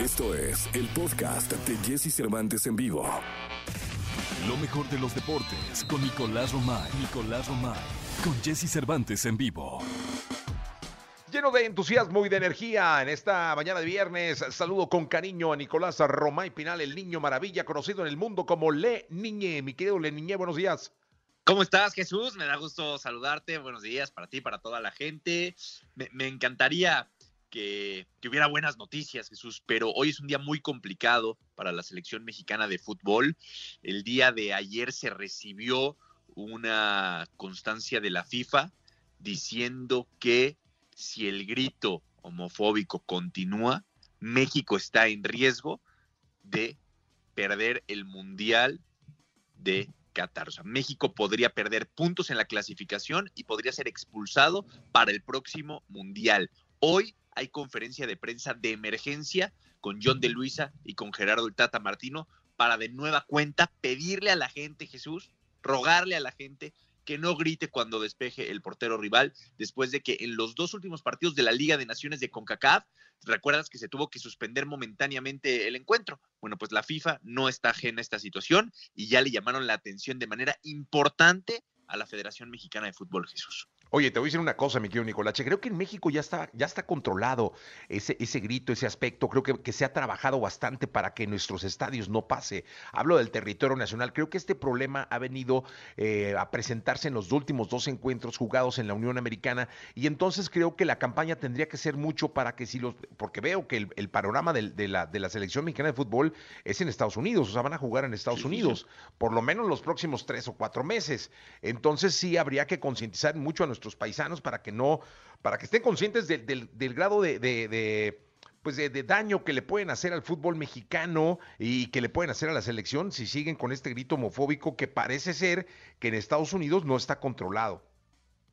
Esto es el podcast de Jesse Cervantes en vivo. Lo mejor de los deportes con Nicolás Romay. Nicolás Romay. Con Jesse Cervantes en vivo. Lleno de entusiasmo y de energía en esta mañana de viernes, saludo con cariño a Nicolás Romay Pinal, el niño maravilla, conocido en el mundo como Le Niñe. Mi querido Le Niñe, buenos días. ¿Cómo estás, Jesús? Me da gusto saludarte. Buenos días para ti, para toda la gente. Me, me encantaría que, hubiera buenas noticias, Jesús, pero hoy es un día muy complicado para la selección mexicana de fútbol. El día de ayer se recibió una constancia de la FIFA diciendo que si el grito homofóbico continúa, México está en riesgo de perder el Mundial de Qatar. O sea, México podría perder puntos en la clasificación y podría ser expulsado para el próximo Mundial. Hoy hay conferencia de prensa de emergencia con John de Luisa y con Gerardo el Tata Martino para de nueva cuenta pedirle a la gente, Jesús, rogarle a la gente que no grite cuando despeje el portero rival, después de que en los dos últimos partidos de la Liga de Naciones de CONCACAF, recuerdas que se tuvo que suspender momentáneamente el encuentro. Bueno, pues la FIFA no está ajena a esta situación y ya le llamaron la atención de manera importante a la Federación Mexicana de Fútbol, Jesús. Oye, te voy a decir una cosa, mi querido Nicolache. Creo que en México ya está, ya está controlado ese, ese grito, ese aspecto. Creo que, que, se ha trabajado bastante para que nuestros estadios no pase. Hablo del territorio nacional. Creo que este problema ha venido eh, a presentarse en los últimos dos encuentros jugados en la Unión Americana. Y entonces creo que la campaña tendría que ser mucho para que si los. Porque veo que el, el panorama de, de, la, de la selección mexicana de fútbol es en Estados Unidos. O sea, van a jugar en Estados sí, Unidos. Sí. Por lo menos los próximos tres o cuatro meses. Entonces sí habría que concientizar mucho a nuestros paisanos para que no, para que estén conscientes de, del grado de, de pues de, de, daño que le pueden hacer al fútbol mexicano y que le pueden hacer a la selección si siguen con este grito homofóbico que parece ser que en Estados Unidos no está controlado.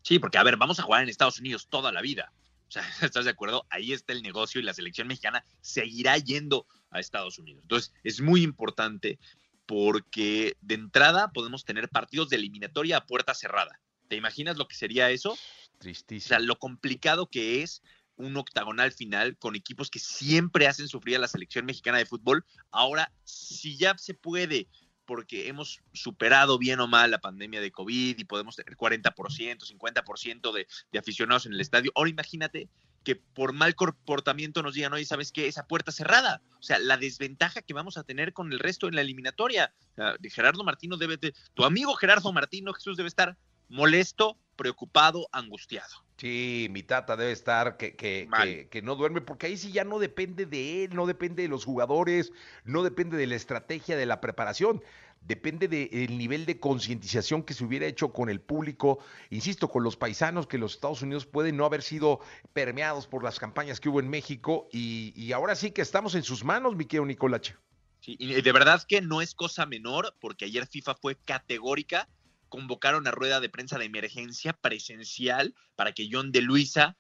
Sí, porque a ver, vamos a jugar en Estados Unidos toda la vida. O sea, ¿estás de acuerdo? Ahí está el negocio y la selección mexicana seguirá yendo a Estados Unidos. Entonces, es muy importante porque de entrada podemos tener partidos de eliminatoria a puerta cerrada. ¿Te imaginas lo que sería eso? Tristísimo. O sea, lo complicado que es un octagonal final con equipos que siempre hacen sufrir a la selección mexicana de fútbol. Ahora, si ya se puede, porque hemos superado bien o mal la pandemia de COVID y podemos tener 40%, 50% de, de aficionados en el estadio, ahora imagínate que por mal comportamiento nos digan, oye, ¿sabes qué? Esa puerta cerrada. O sea, la desventaja que vamos a tener con el resto en la eliminatoria. O sea, Gerardo Martino debe, de, tu amigo Gerardo Martino, Jesús debe estar molesto, preocupado, angustiado. Sí, mi tata debe estar que, que, que, que, no duerme, porque ahí sí ya no depende de él, no depende de los jugadores, no depende de la estrategia, de la preparación, depende del nivel de concientización que se hubiera hecho con el público, insisto, con los paisanos, que los Estados Unidos pueden no haber sido permeados por las campañas que hubo en México, y, y ahora sí que estamos en sus manos, mi querido Nicolache. Sí, y de verdad que no es cosa menor, porque ayer FIFA fue categórica convocaron a rueda de prensa de emergencia presencial para que John de Luisa,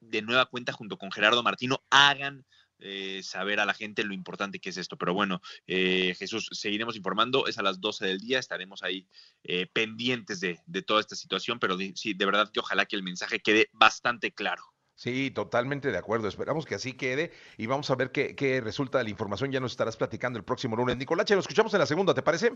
de nueva cuenta junto con Gerardo Martino, hagan eh, saber a la gente lo importante que es esto. Pero bueno, eh, Jesús, seguiremos informando, es a las 12 del día, estaremos ahí eh, pendientes de, de, toda esta situación, pero sí, de verdad que ojalá que el mensaje quede bastante claro. Sí, totalmente de acuerdo. Esperamos que así quede y vamos a ver qué, qué resulta de la información. Ya nos estarás platicando el próximo lunes. Nicolache, lo escuchamos en la segunda, ¿te parece?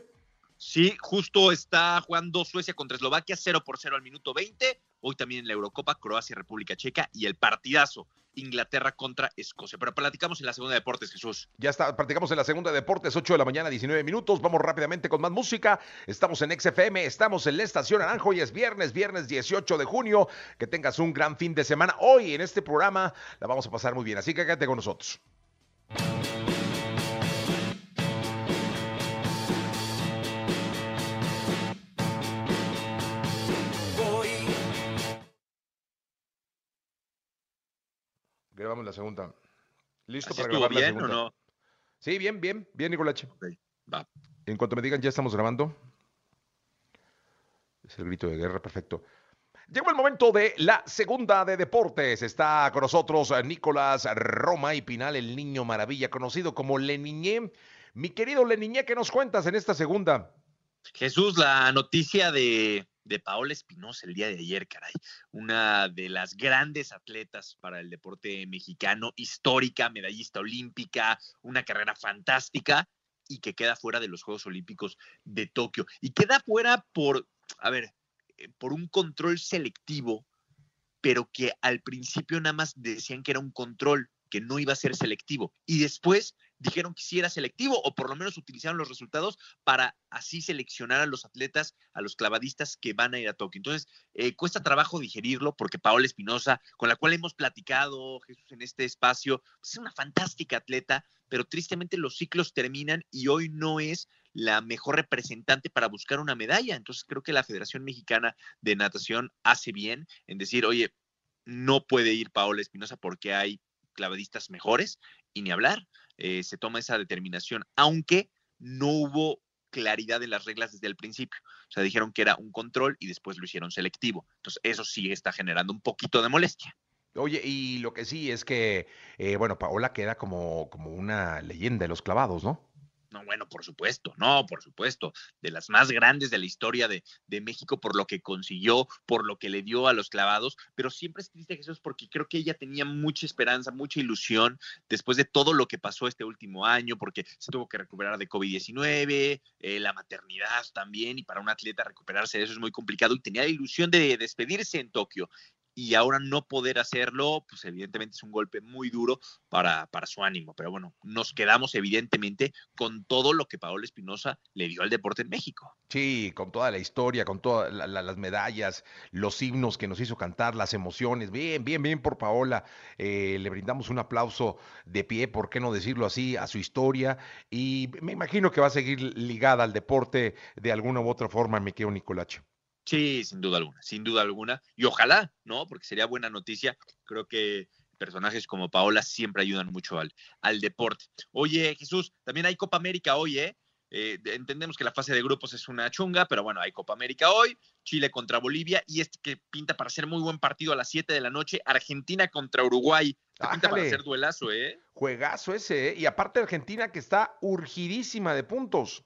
Sí, justo está jugando Suecia contra Eslovaquia 0 por 0 al minuto 20. Hoy también en la Eurocopa, Croacia, República Checa y el partidazo Inglaterra contra Escocia. Pero platicamos en la segunda de deportes, Jesús. Ya está, platicamos en la segunda de deportes, 8 de la mañana, 19 minutos. Vamos rápidamente con más música. Estamos en XFM, estamos en la estación Naranjo y es viernes, viernes 18 de junio. Que tengas un gran fin de semana. Hoy en este programa la vamos a pasar muy bien, así que quédate con nosotros. Grabamos la segunda. ¿Listo para grabar bien la segunda? o no? Sí, bien, bien, bien, Nicolache. Okay, va. En cuanto me digan, ya estamos grabando. Es el grito de guerra, perfecto. Llegó el momento de la segunda de deportes. Está con nosotros Nicolás Roma y Pinal, el niño maravilla, conocido como Leniñé. Mi querido Leniñé, ¿qué nos cuentas en esta segunda? Jesús, la noticia de de Paola Espinosa el día de ayer, caray. Una de las grandes atletas para el deporte mexicano, histórica, medallista olímpica, una carrera fantástica y que queda fuera de los Juegos Olímpicos de Tokio. Y queda fuera por, a ver, eh, por un control selectivo, pero que al principio nada más decían que era un control, que no iba a ser selectivo. Y después dijeron que sí era selectivo o por lo menos utilizaron los resultados para así seleccionar a los atletas, a los clavadistas que van a ir a Tokio. Entonces, eh, cuesta trabajo digerirlo porque Paola Espinosa, con la cual hemos platicado, Jesús, en este espacio, pues, es una fantástica atleta, pero tristemente los ciclos terminan y hoy no es la mejor representante para buscar una medalla. Entonces, creo que la Federación Mexicana de Natación hace bien en decir, oye, no puede ir Paola Espinosa porque hay clavadistas mejores y ni hablar. Eh, se toma esa determinación, aunque no hubo claridad de las reglas desde el principio. O sea, dijeron que era un control y después lo hicieron selectivo. Entonces, eso sí está generando un poquito de molestia. Oye, y lo que sí es que, eh, bueno, Paola queda como, como una leyenda de los clavados, ¿no? No, bueno, por supuesto, no, por supuesto, de las más grandes de la historia de, de, México por lo que consiguió, por lo que le dio a los clavados, pero siempre es triste Jesús porque creo que ella tenía mucha esperanza, mucha ilusión después de todo lo que pasó este último año, porque se tuvo que recuperar de COVID-19, eh, la maternidad también, y para un atleta recuperarse de eso es muy complicado, y tenía la ilusión de despedirse en Tokio, y ahora no poder hacerlo, pues evidentemente es un golpe muy duro para, para su ánimo. Pero bueno, nos quedamos evidentemente con todo lo que Paola Espinosa le dio al deporte en México. Sí, con toda la historia, con todas las medallas, los himnos que nos hizo cantar, las emociones. Bien, bien, bien por Paola. Eh, le brindamos un aplauso de pie, ¿por qué no decirlo así?, a su historia. Y me imagino que va a seguir ligada al deporte de alguna u otra forma, me quedo Nicolache. Sí, sin duda alguna, sin duda alguna. Y ojalá, ¿no? Porque sería buena noticia. Creo que personajes como Paola siempre ayudan mucho al, al deporte. Oye, Jesús, también hay Copa América hoy, ¿eh? ¿eh? entendemos que la fase de grupos es una chunga, pero bueno, hay Copa América hoy, Chile contra Bolivia y este que pinta para ser muy buen partido a las 7 de la noche, Argentina contra Uruguay. pinta para ser duelazo, ¿eh? Juegazo ese, ¿eh? Y aparte Argentina que está urgidísima de puntos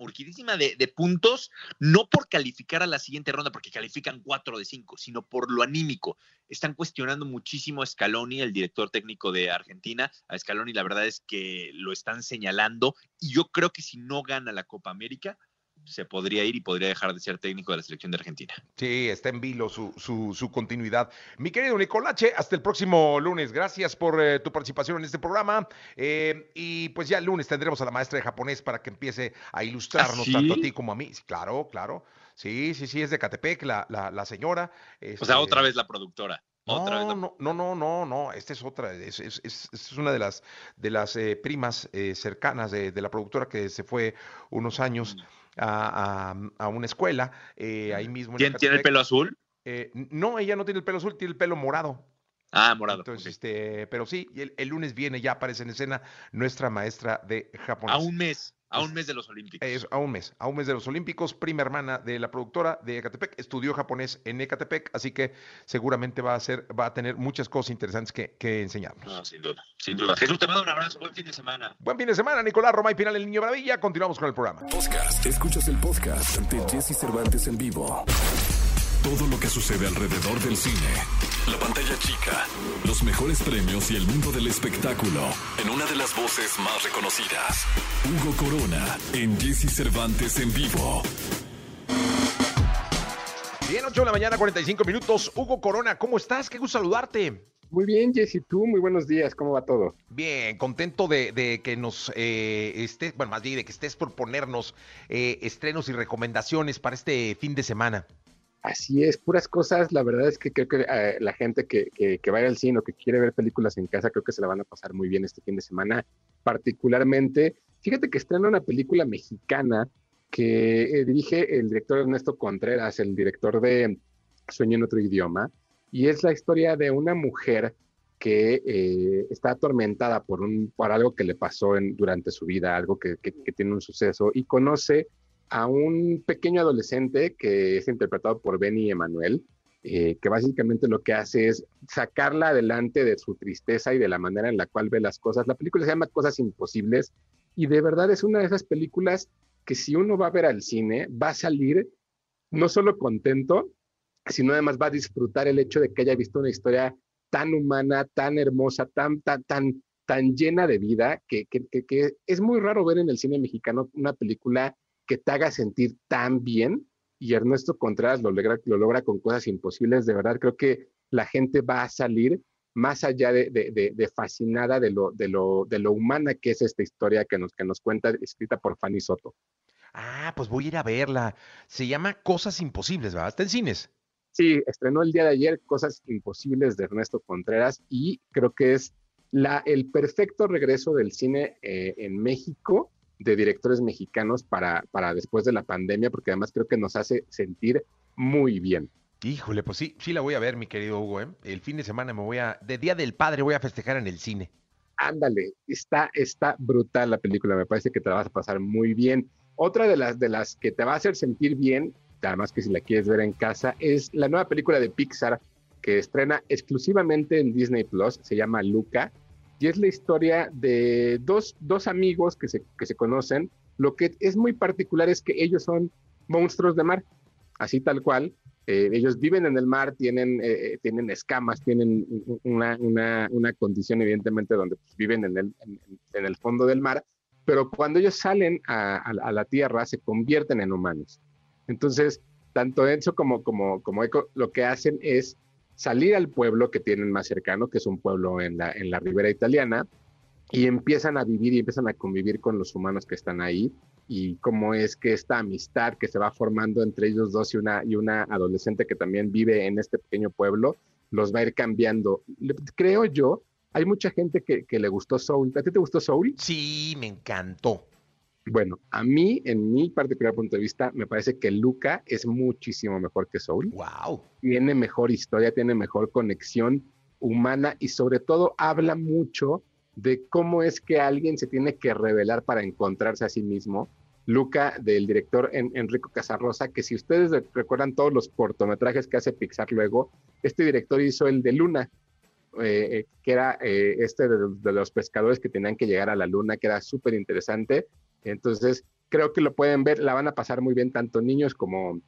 urgidísima de, de, puntos, no por calificar a la siguiente ronda, porque califican cuatro de cinco, sino por lo anímico. Están cuestionando muchísimo a Scaloni, el director técnico de Argentina. A Scaloni la verdad es que lo están señalando y yo creo que si no gana la Copa América, se podría ir y podría dejar de ser técnico de la selección de Argentina. Sí, está en vilo su, su, continuidad. Mi querido Nicolache, hasta el próximo lunes. Gracias por eh, tu participación en este programa. Eh, y pues ya el lunes tendremos a la maestra de japonés para que empiece a ilustrarnos ¿Ah, tanto a ti como a mí. Claro, claro. Sí, sí, sí, es de Catepec, la, la, señora. o sea, este otra vez la productora. No, no, no, no, no, no, esta es otra, es, es, es una de las, de las eh, primas cercanas de, de, la productora que se fue unos años. Mm a, una escuela, eh, ahí mismo. ¿Tiene, el pelo azul? Eh, no, ella no tiene el pelo azul, tiene el pelo morado. Ah, morado. Entonces, este, pero sí, el, lunes viene, ya aparece en escena nuestra maestra de japonés. A un mes. A un mes de los Olímpicos. a un mes, a un mes de los Olímpicos. Prima hermana de la productora de Ecatepec. Estudió japonés en Ecatepec, así que seguramente va a ser, va a tener muchas cosas interesantes que, que enseñarnos. No, sin duda, sin duda. Jesús, te mando un abrazo. Buen fin de semana. Buen fin de semana, Nicolás Roma y Pinal, el Niño Maravilla. Continuamos con el programa. Podcast. Escuchas el podcast de Jesse Cervantes en vivo. Todo lo que sucede alrededor del cine. La pantalla chica, los mejores premios y el mundo del espectáculo. En una de las voces más reconocidas. Hugo Corona en Jesse Cervantes en vivo. Bien, 8 de la mañana, 45 minutos. Hugo Corona, ¿cómo estás? Qué gusto saludarte. Muy bien, Jesse, tú, muy buenos días, ¿cómo va todo? Bien, contento de, que nos eh, estés, bueno, más bien de que estés por ponernos eh, estrenos y recomendaciones para este fin de semana. Así es, puras cosas. La verdad es que creo que eh, la gente que, que, vaya al cine o que quiere ver películas en casa, creo que se la van a pasar muy bien este fin de semana. Particularmente, fíjate que estrena una película mexicana que eh, dirige el director Ernesto Contreras, el director de Sueño en otro idioma, y es la historia de una mujer que eh, está atormentada por, un, por algo que le pasó en, durante su vida, algo que, que tiene un suceso, y conoce a un pequeño adolescente que es interpretado por Benny Emanuel, eh, que básicamente lo que hace es sacarla adelante de su tristeza y de la manera en la cual ve las cosas. La película se llama Cosas Imposibles y de verdad es una de esas películas que si uno va a ver al cine va a salir no solo contento, sino además va a disfrutar el hecho de que haya visto una historia tan humana, tan hermosa, tan, tan, tan, tan llena de vida, que, que, que, es muy raro ver en el cine mexicano una película que te haga sentir tan bien. Y Ernesto Contreras lo logra, lo logra con cosas imposibles. De verdad, creo que la gente va a salir más allá de, de, de, fascinada de lo, de, lo, de lo humana que es esta historia que nos, que nos cuenta, escrita por Fanny Soto. Ah, pues voy a ir a verla. Se llama Cosas Imposibles, ¿verdad? Está en cines. Sí, estrenó el día de ayer Cosas Imposibles de Ernesto Contreras y creo que es la, el perfecto regreso del cine eh, en México de directores mexicanos para, para después de la pandemia, porque además creo que nos hace sentir muy bien. Híjole, pues sí, sí la voy a ver, mi querido Hugo. ¿eh? El fin de semana me voy a, de Día del Padre voy a festejar en el cine. Ándale, está, está brutal la película, me parece que te la vas a pasar muy bien. Otra de las, de las que te va a hacer sentir bien además que si la quieres ver en casa, es la nueva película de Pixar que estrena exclusivamente en Disney Plus, se llama Luca, y es la historia de dos, dos amigos que se, que se conocen. Lo que es muy particular es que ellos son monstruos de mar, así tal cual. Eh, ellos viven en el mar, tienen, eh, tienen escamas, tienen una, una, una, condición evidentemente donde pues, viven en el, en, el fondo del mar, pero cuando ellos salen a, a la tierra se convierten en humanos. Entonces, tanto Enzo como, como, como Eco lo que hacen es salir al pueblo que tienen más cercano, que es un pueblo en la, en la ribera italiana, y empiezan a vivir y empiezan a convivir con los humanos que están ahí y cómo es que esta amistad que se va formando entre ellos dos y una, y una adolescente que también vive en este pequeño pueblo los va a ir cambiando. Creo yo, hay mucha gente que, que le gustó Soul. ¿A ti te gustó Soul? Sí, me encantó. Bueno, a mí, en mi particular punto de vista, me parece que Luca es muchísimo mejor que Soul. Wow. Tiene mejor historia, tiene mejor conexión humana y sobre todo habla mucho de cómo es que alguien se tiene que revelar para encontrarse a sí mismo. Luca, del director Enrico Casarrosa, que si ustedes recuerdan todos los cortometrajes que hace Pixar luego, este director hizo el de Luna, eh, eh, que era eh, este de, de, los pescadores que tenían que llegar a la luna, que era súper interesante. Entonces, creo que lo pueden ver, la van a pasar muy bien tanto niños como,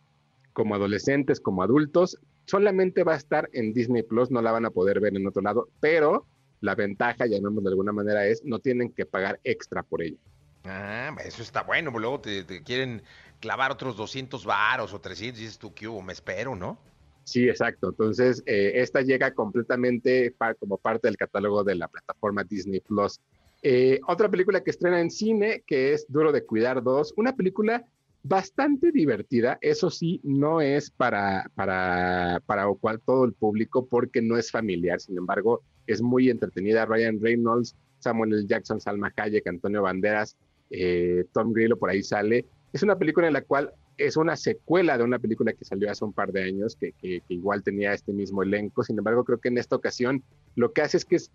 como adolescentes, como adultos. Solamente va a estar en Disney Plus, no la van a poder ver en otro lado, pero la ventaja, llamémoslo de alguna manera, es no tienen que pagar extra por ella. Ah, eso está bueno, luego te, quieren clavar otros 200 varos o 300 y dices tú, ¿qué hubo? Me espero, ¿no? Sí, exacto. Entonces, eh, esta llega completamente como parte del catálogo de la plataforma Disney Plus. Eh, otra película que estrena en cine, que es Duro de Cuidar 2, una película bastante divertida, eso sí, no es para, para, para cual todo el público porque no es familiar, sin embargo, es muy entretenida. Ryan Reynolds, Samuel L. Jackson, Salma Hayek, Antonio Banderas, eh, Tom Grillo por ahí sale. Es una película en la cual es una secuela de una película que salió hace un par de años, que, que, igual tenía este mismo elenco. Sin embargo, creo que en esta ocasión lo que hace es que es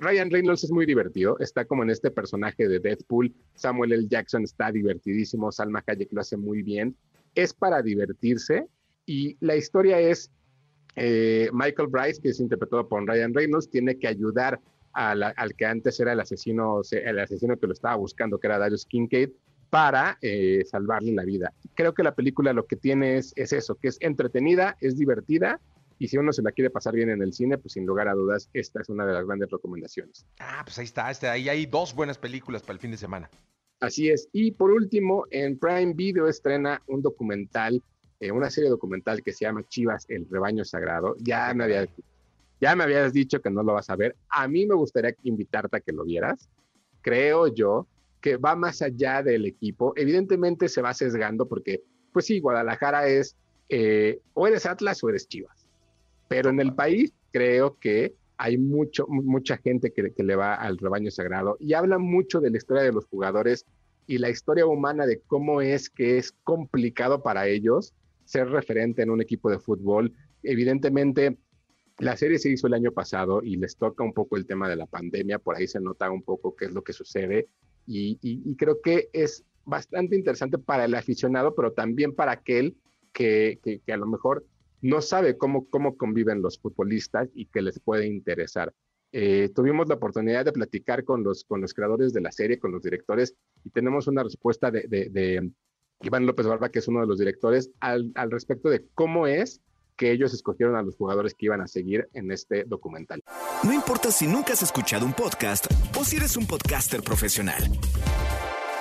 Ryan Reynolds es muy divertido, está como en este personaje de Deadpool, Samuel L. Jackson está divertidísimo, Salma Hayek lo hace muy bien, es para divertirse y la historia es eh, Michael Bryce, que es interpretado por Ryan Reynolds, tiene que ayudar al que antes era el asesino, el asesino que lo estaba buscando, que era Darius Kincaid, para eh, salvarle la vida. Creo que la película lo que tiene es, es eso, que es entretenida, es divertida y si uno se la quiere pasar bien en el cine, pues sin lugar a dudas, esta es una de las grandes recomendaciones. Ah, pues ahí está, este, ahí hay dos buenas películas para el fin de semana. Así es. Y por último, en Prime Video estrena un documental, eh, una serie documental que se llama Chivas, el rebaño sagrado. Ya me, había, ya me habías dicho que no lo vas a ver. A mí me gustaría invitarte a que lo vieras. Creo yo que va más allá del equipo. Evidentemente se va sesgando porque, pues sí, Guadalajara es eh, o eres Atlas o eres Chivas. Pero en el país creo que hay mucho, mucha gente que, le va al rebaño sagrado y habla mucho de la historia de los jugadores y la historia humana de cómo es que es complicado para ellos ser referente en un equipo de fútbol. Evidentemente, la serie se hizo el año pasado y les toca un poco el tema de la pandemia, por ahí se nota un poco qué es lo que sucede y, creo que es bastante interesante para el aficionado, pero también para aquel que, que a lo mejor no sabe cómo, cómo conviven los futbolistas y que les puede interesar. Eh, tuvimos la oportunidad de platicar con los, con los creadores de la serie, con los directores, y tenemos una respuesta de, Iván López Barba, que es uno de los directores, al, al respecto de cómo es que ellos escogieron a los jugadores que iban a seguir en este documental. No importa si nunca has escuchado un podcast o si eres un podcaster profesional.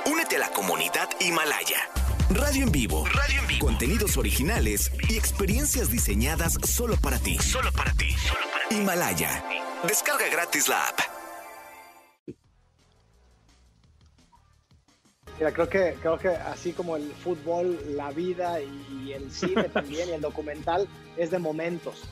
Únete a la comunidad Himalaya. Radio en vivo. Radio en vivo. Contenidos originales y experiencias diseñadas solo para ti. Solo para ti. Himalaya. Descarga gratis la app. Mira, creo que, creo que así como el fútbol, la vida y, el cine también y el documental es de momentos.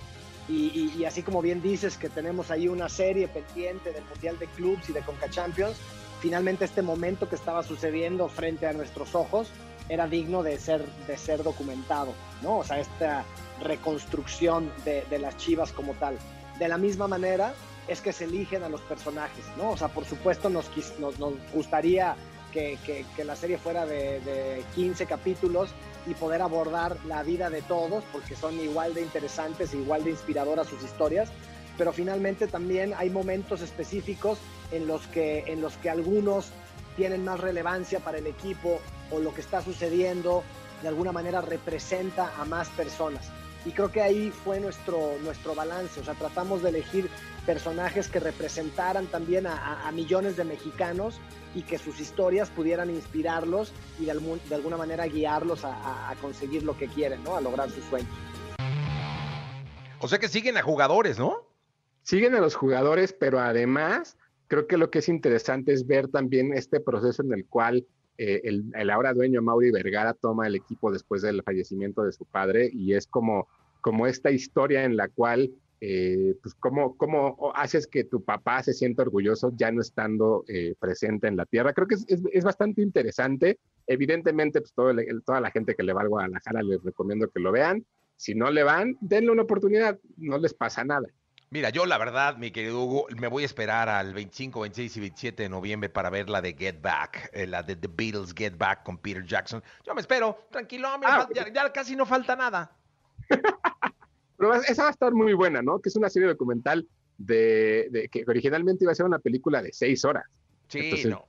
Y, y, así como bien dices que tenemos ahí una serie pendiente del Mundial de Clubs y de Conca Champions, finalmente este momento que estaba sucediendo frente a nuestros ojos era digno de ser, de ser documentado, ¿no? O sea, esta reconstrucción de, de las chivas como tal. De la misma manera es que se eligen a los personajes, ¿no? O sea, por supuesto nos, nos, gustaría que, que, que, la serie fuera de, de 15 capítulos y poder abordar la vida de todos, porque son igual de interesantes, igual de inspiradoras sus historias, pero finalmente también hay momentos específicos en los que, en los que algunos tienen más relevancia para el equipo o lo que está sucediendo de alguna manera representa a más personas. Y creo que ahí fue nuestro, nuestro balance, o sea, tratamos de elegir personajes que representaran también a, a millones de mexicanos y que sus historias pudieran inspirarlos y de, algún, de alguna manera guiarlos a, a, conseguir lo que quieren, ¿no? A lograr sus sueños. O sea que siguen a jugadores, ¿no? Siguen a los jugadores, pero además creo que lo que es interesante es ver también este proceso en el cual eh, el, ahora dueño Mauri Vergara toma el equipo después del fallecimiento de su padre y es como, como esta historia en la cual eh, pues cómo, cómo, haces que tu papá se sienta orgulloso ya no estando eh, presente en la tierra. Creo que es, es, es bastante interesante. Evidentemente, pues todo el, toda la gente que le va a Guadalajara les recomiendo que lo vean. Si no le van, denle una oportunidad, no les pasa nada. Mira, yo la verdad, mi querido Hugo, me voy a esperar al 25, 26 y 27 de noviembre para ver la de Get Back, eh, la de The Beatles Get Back con Peter Jackson. Yo me espero, tranquilo, ah, ya, ya casi no falta nada. Pero esa va a estar muy buena, ¿no? Que es una serie documental de, de que originalmente iba a ser una película de seis horas. Sí, Entonces, no.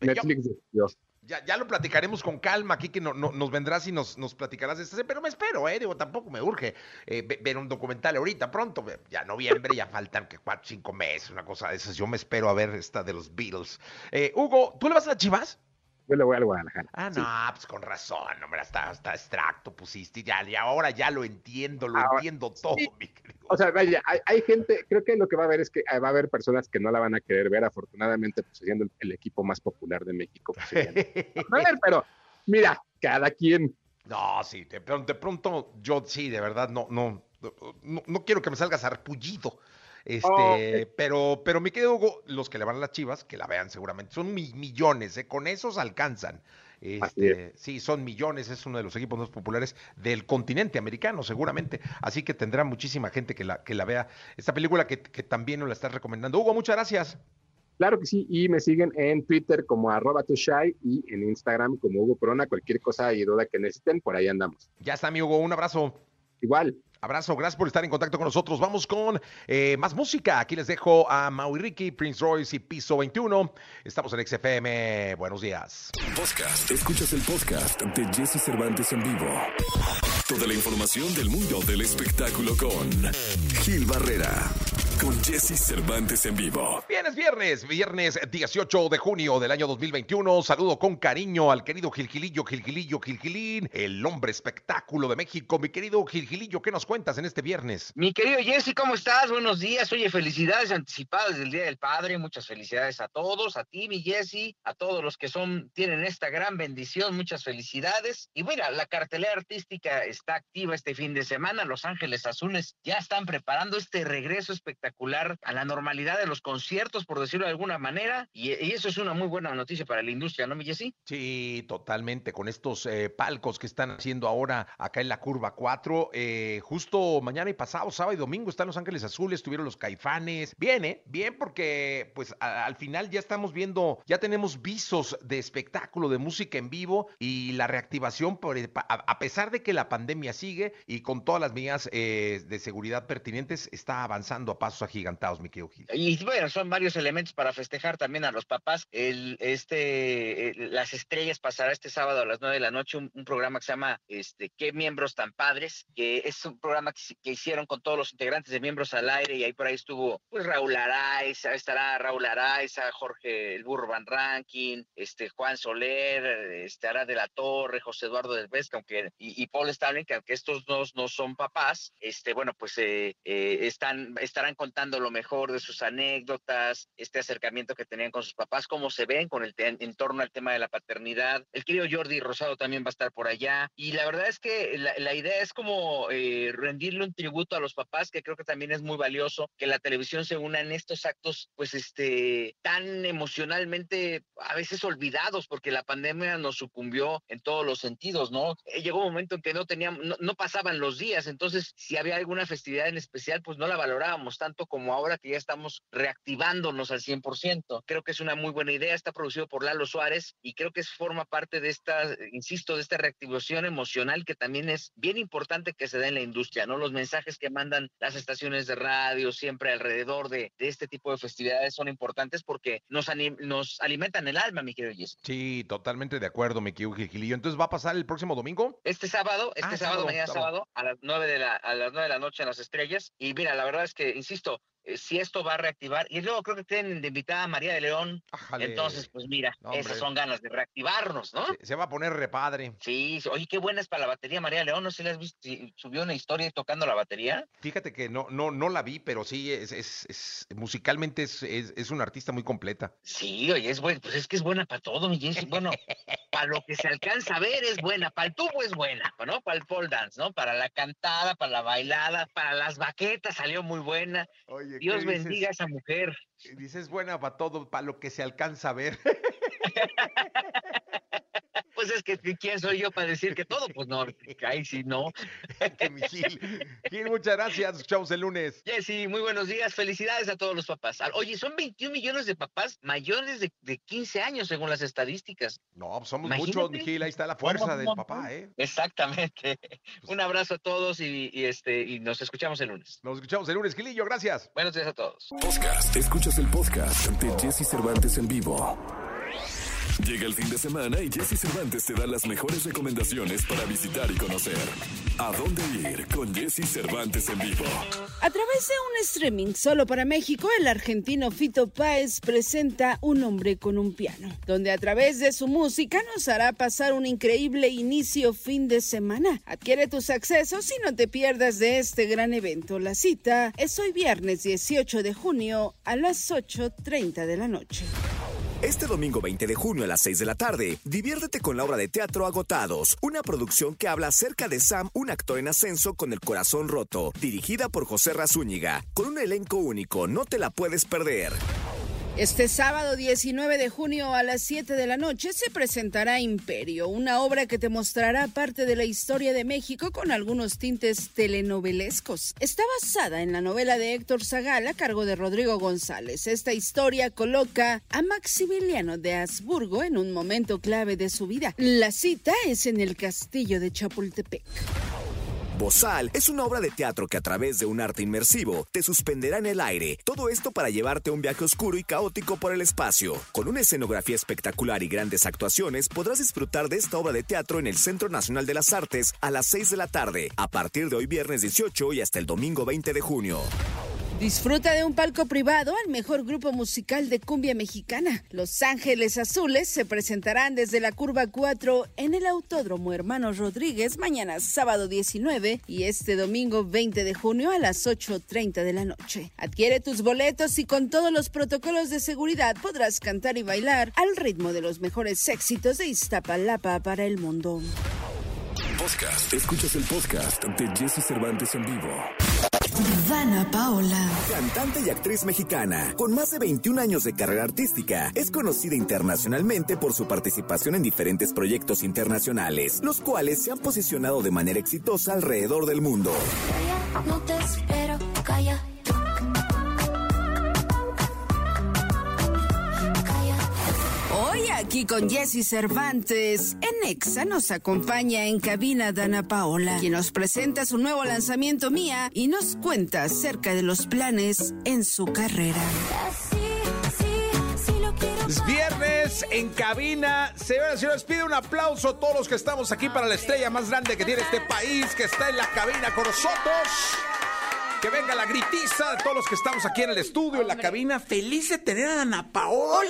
Netflix, yo, Dios. Ya, ya, lo platicaremos con calma aquí, que no, no, nos vendrás y nos, nos platicarás de este, pero me espero, ¿eh? Digo, tampoco me urge eh, ver un documental ahorita, pronto, ya noviembre, ya faltan que cuatro, cinco meses, una cosa de esas. Yo me espero a ver esta de los Beatles. Eh, Hugo, ¿tú le vas a las chivas? Yo le voy al Guadalajara. Ah, no, sí. pues con razón, hombre, hasta, hasta extracto pusiste, ya, y ahora ya lo entiendo, lo ahora, entiendo todo, sí. mi querido. O sea, vaya, hay, hay, gente, creo que lo que va a haber es que va a haber personas que no la van a querer ver, afortunadamente, pues siendo el, el equipo más popular de México. Pues, a ver, pero mira, cada quien. No, sí, de, de pronto yo sí, de verdad, no, no, no, no quiero que me salgas arpullido. Este, pero, pero mi querido Hugo, los que le van a las chivas, que la vean seguramente, son mi, millones, ¿eh? con esos alcanzan. Este, sí, son millones, es uno de los equipos más populares del continente americano, seguramente. Así que tendrá muchísima gente que la, que la vea. Esta película que, que también nos la estás recomendando. Hugo, muchas gracias. Claro que sí, y me siguen en Twitter como arroba tushai y en Instagram como Hugo Corona. Cualquier cosa y duda que necesiten, por ahí andamos. Ya está, mi Hugo, un abrazo. Igual. Abrazo, gracias por estar en contacto con nosotros. Vamos con eh, más música. Aquí les dejo a Maui Ricky, Prince Royce y Piso 21. Estamos en XFM. Buenos días. Podcast. Escuchas el podcast de Jesse Cervantes en vivo. Toda la información del mundo del espectáculo con Gil Barrera con Jesse Cervantes en vivo. Bien, es viernes, viernes 18 de junio del año 2021. Saludo con cariño al querido Gilgilillo, Gilgilillo, Gilgilín, el hombre espectáculo de México. Mi querido Gilgilillo, ¿qué nos cuentas en este viernes? Mi querido Jesse, ¿cómo estás? Buenos días. Oye, felicidades anticipadas del Día del Padre. Muchas felicidades a todos, a ti, mi Jesse, a todos los que son, tienen esta gran bendición. Muchas felicidades. Y mira, la cartelera artística está activa este fin de semana. Los Ángeles Azules ya están preparando este regreso espectacular a la normalidad de los conciertos, por decirlo de alguna manera, y, eso es una muy buena noticia para la industria, ¿no, mi? Sí, totalmente, con estos eh, palcos que están haciendo ahora acá en la curva 4, eh, justo mañana y pasado, sábado y domingo, están Los Ángeles Azules, estuvieron los Caifanes, bien, ¿eh? Bien, porque pues al final ya estamos viendo, ya tenemos visos de espectáculo, de música en vivo y la reactivación, por, a, a pesar de que la pandemia sigue y con todas las medidas eh, de seguridad pertinentes, está avanzando a pasos paso agigantados, mi querido Gil. Y bueno, son varios elementos para festejar también a los papás. El, este, las estrellas pasará este sábado a las nueve de la noche un, programa que se llama este, ¿Qué miembros tan padres? Que es un programa que, hicieron con todos los integrantes de miembros al aire y ahí por ahí estuvo pues Raúl Araiza, estará Raúl Araiza, Jorge el Burro Van Ranking, este, Juan Soler, estará de la Torre, José Eduardo del Vesca, aunque, y, Paul Stalin, que aunque estos dos no son papás, este, bueno, pues eh, eh, están, estarán contando lo mejor de sus anécdotas, este acercamiento que tenían con sus papás, cómo se ven con el en torno al tema de la paternidad. El querido Jordi Rosado también va a estar por allá. Y la verdad es que la, idea es como eh, rendirle un tributo a los papás, que creo que también es muy valioso, que la televisión se una en estos actos, pues, este, tan emocionalmente a veces olvidados, porque la pandemia nos sucumbió en todos los sentidos, ¿no? Eh, llegó un momento en que no teníamos, no, pasaban los días, entonces si había alguna festividad en especial, pues no la valorábamos tanto como ahora que ya estamos reactivándonos al 100%. Creo que es una muy buena idea, está producido por Lalo Suárez y creo que forma parte de esta, insisto, de esta reactivación emocional que también es bien importante que se dé en la industria, ¿no? Los mensajes que mandan las estaciones de radio siempre alrededor de, este tipo de festividades son importantes porque nos, nos alimentan el alma, mi querido Jesse. Sí, totalmente de acuerdo, mi querido Gilillo. Entonces, ¿va a pasar el próximo domingo? Este sábado, este ah, sábado, mañana sábado, a las nueve de la, a las nueve de la noche en las estrellas. Y mira, la verdad es que, insisto, eh, si esto va a reactivar. Y luego creo que tienen de invitada a María de León. Entonces, pues mira, esas son ganas de reactivarnos, ¿no? Se, va a poner repadre. Sí, oye, qué buena es para la batería María de León. No sé si la has visto, subió una historia tocando la batería. Fíjate que no, no, no la vi, pero sí, es, es, musicalmente es, es, una artista muy completa. Sí, oye, es buena, pues es que es buena para todo, mi Jessy. Bueno, para lo que se alcanza a ver es buena, para el tubo es buena, ¿no? Para el pole dance, ¿no? Para la cantada, para la bailada, para las baquetas salió muy buena. Oye, Dios bendiga a esa mujer. Dices buena para todo, para lo que se alcanza a ver. Pues es que quién soy yo para decir que todo, pues no, ahí sí no. Gil, muchas gracias, escuchamos el lunes. Jessy, muy buenos días, felicidades a todos los papás. Oye, son 21 millones de papás mayores de, de 15 años según las estadísticas. No, pues somos muchos, Gil, ahí está la fuerza del papá, ¿eh? Exactamente. Pues Un abrazo a todos y, este, y nos escuchamos el lunes. Nos escuchamos el lunes, Gilillo, gracias. Buenos días a todos. Podcast. Escuchas el podcast de Jesse Cervantes en vivo. Llega el fin de semana y Jesse Cervantes te da las mejores recomendaciones para visitar y conocer. ¿A dónde ir con Jesse Cervantes en vivo? A través de un streaming solo para México, el argentino Fito Páez presenta Un hombre con un piano, donde a través de su música nos hará pasar un increíble inicio fin de semana. Adquiere tus accesos y no te pierdas de este gran evento. La cita es hoy viernes 18 de junio a las 8.30 de la noche. Este domingo 20 de junio a las 6 de la tarde, diviértete con la obra de teatro Agotados, una producción que habla acerca de Sam, un actor en ascenso con el corazón roto, dirigida por José Razúñiga, con un elenco único, no te la puedes perder. Este sábado 19 de junio a las 7 de la noche se presentará Imperio, una obra que te mostrará parte de la historia de México con algunos tintes telenovelescos. Está basada en la novela de Héctor Zagal a cargo de Rodrigo González. Esta historia coloca a Maximiliano de Habsburgo en un momento clave de su vida. La cita es en el castillo de Chapultepec. Bozal es una obra de teatro que a través de un arte inmersivo te suspenderá en el aire. Todo esto para llevarte a un viaje oscuro y caótico por el espacio. Con una escenografía espectacular y grandes actuaciones, podrás disfrutar de esta obra de teatro en el Centro Nacional de las Artes a las 6 de la tarde, a partir de hoy viernes 18 y hasta el domingo 20 de junio. Disfruta de un palco privado al mejor grupo musical de cumbia mexicana. Los Ángeles Azules se presentarán desde la curva 4 en el Autódromo Hermanos Rodríguez mañana sábado 19 y este domingo 20 de junio a las 8.30 de la noche. Adquiere tus boletos y con todos los protocolos de seguridad podrás cantar y bailar al ritmo de los mejores éxitos de Iztapalapa para el mundo. Podcast. Escuchas el podcast de Jesse Cervantes en vivo. Ivana Paola. Cantante y actriz mexicana, con más de 21 años de carrera artística, es conocida internacionalmente por su participación en diferentes proyectos internacionales, los cuales se han posicionado de manera exitosa alrededor del mundo. no te aquí con Jesse Cervantes. En Exa nos acompaña en cabina Dana Paola, quien nos presenta su nuevo lanzamiento Mía y nos cuenta acerca de los planes en su carrera. Es viernes en cabina. Señoras y señores, pide un aplauso a todos los que estamos aquí para la estrella más grande que tiene este país, que está en la cabina con nosotros. Que venga la gritiza de todos los que estamos aquí en el estudio, en la cabina. Feliz de tener a Ana Paola.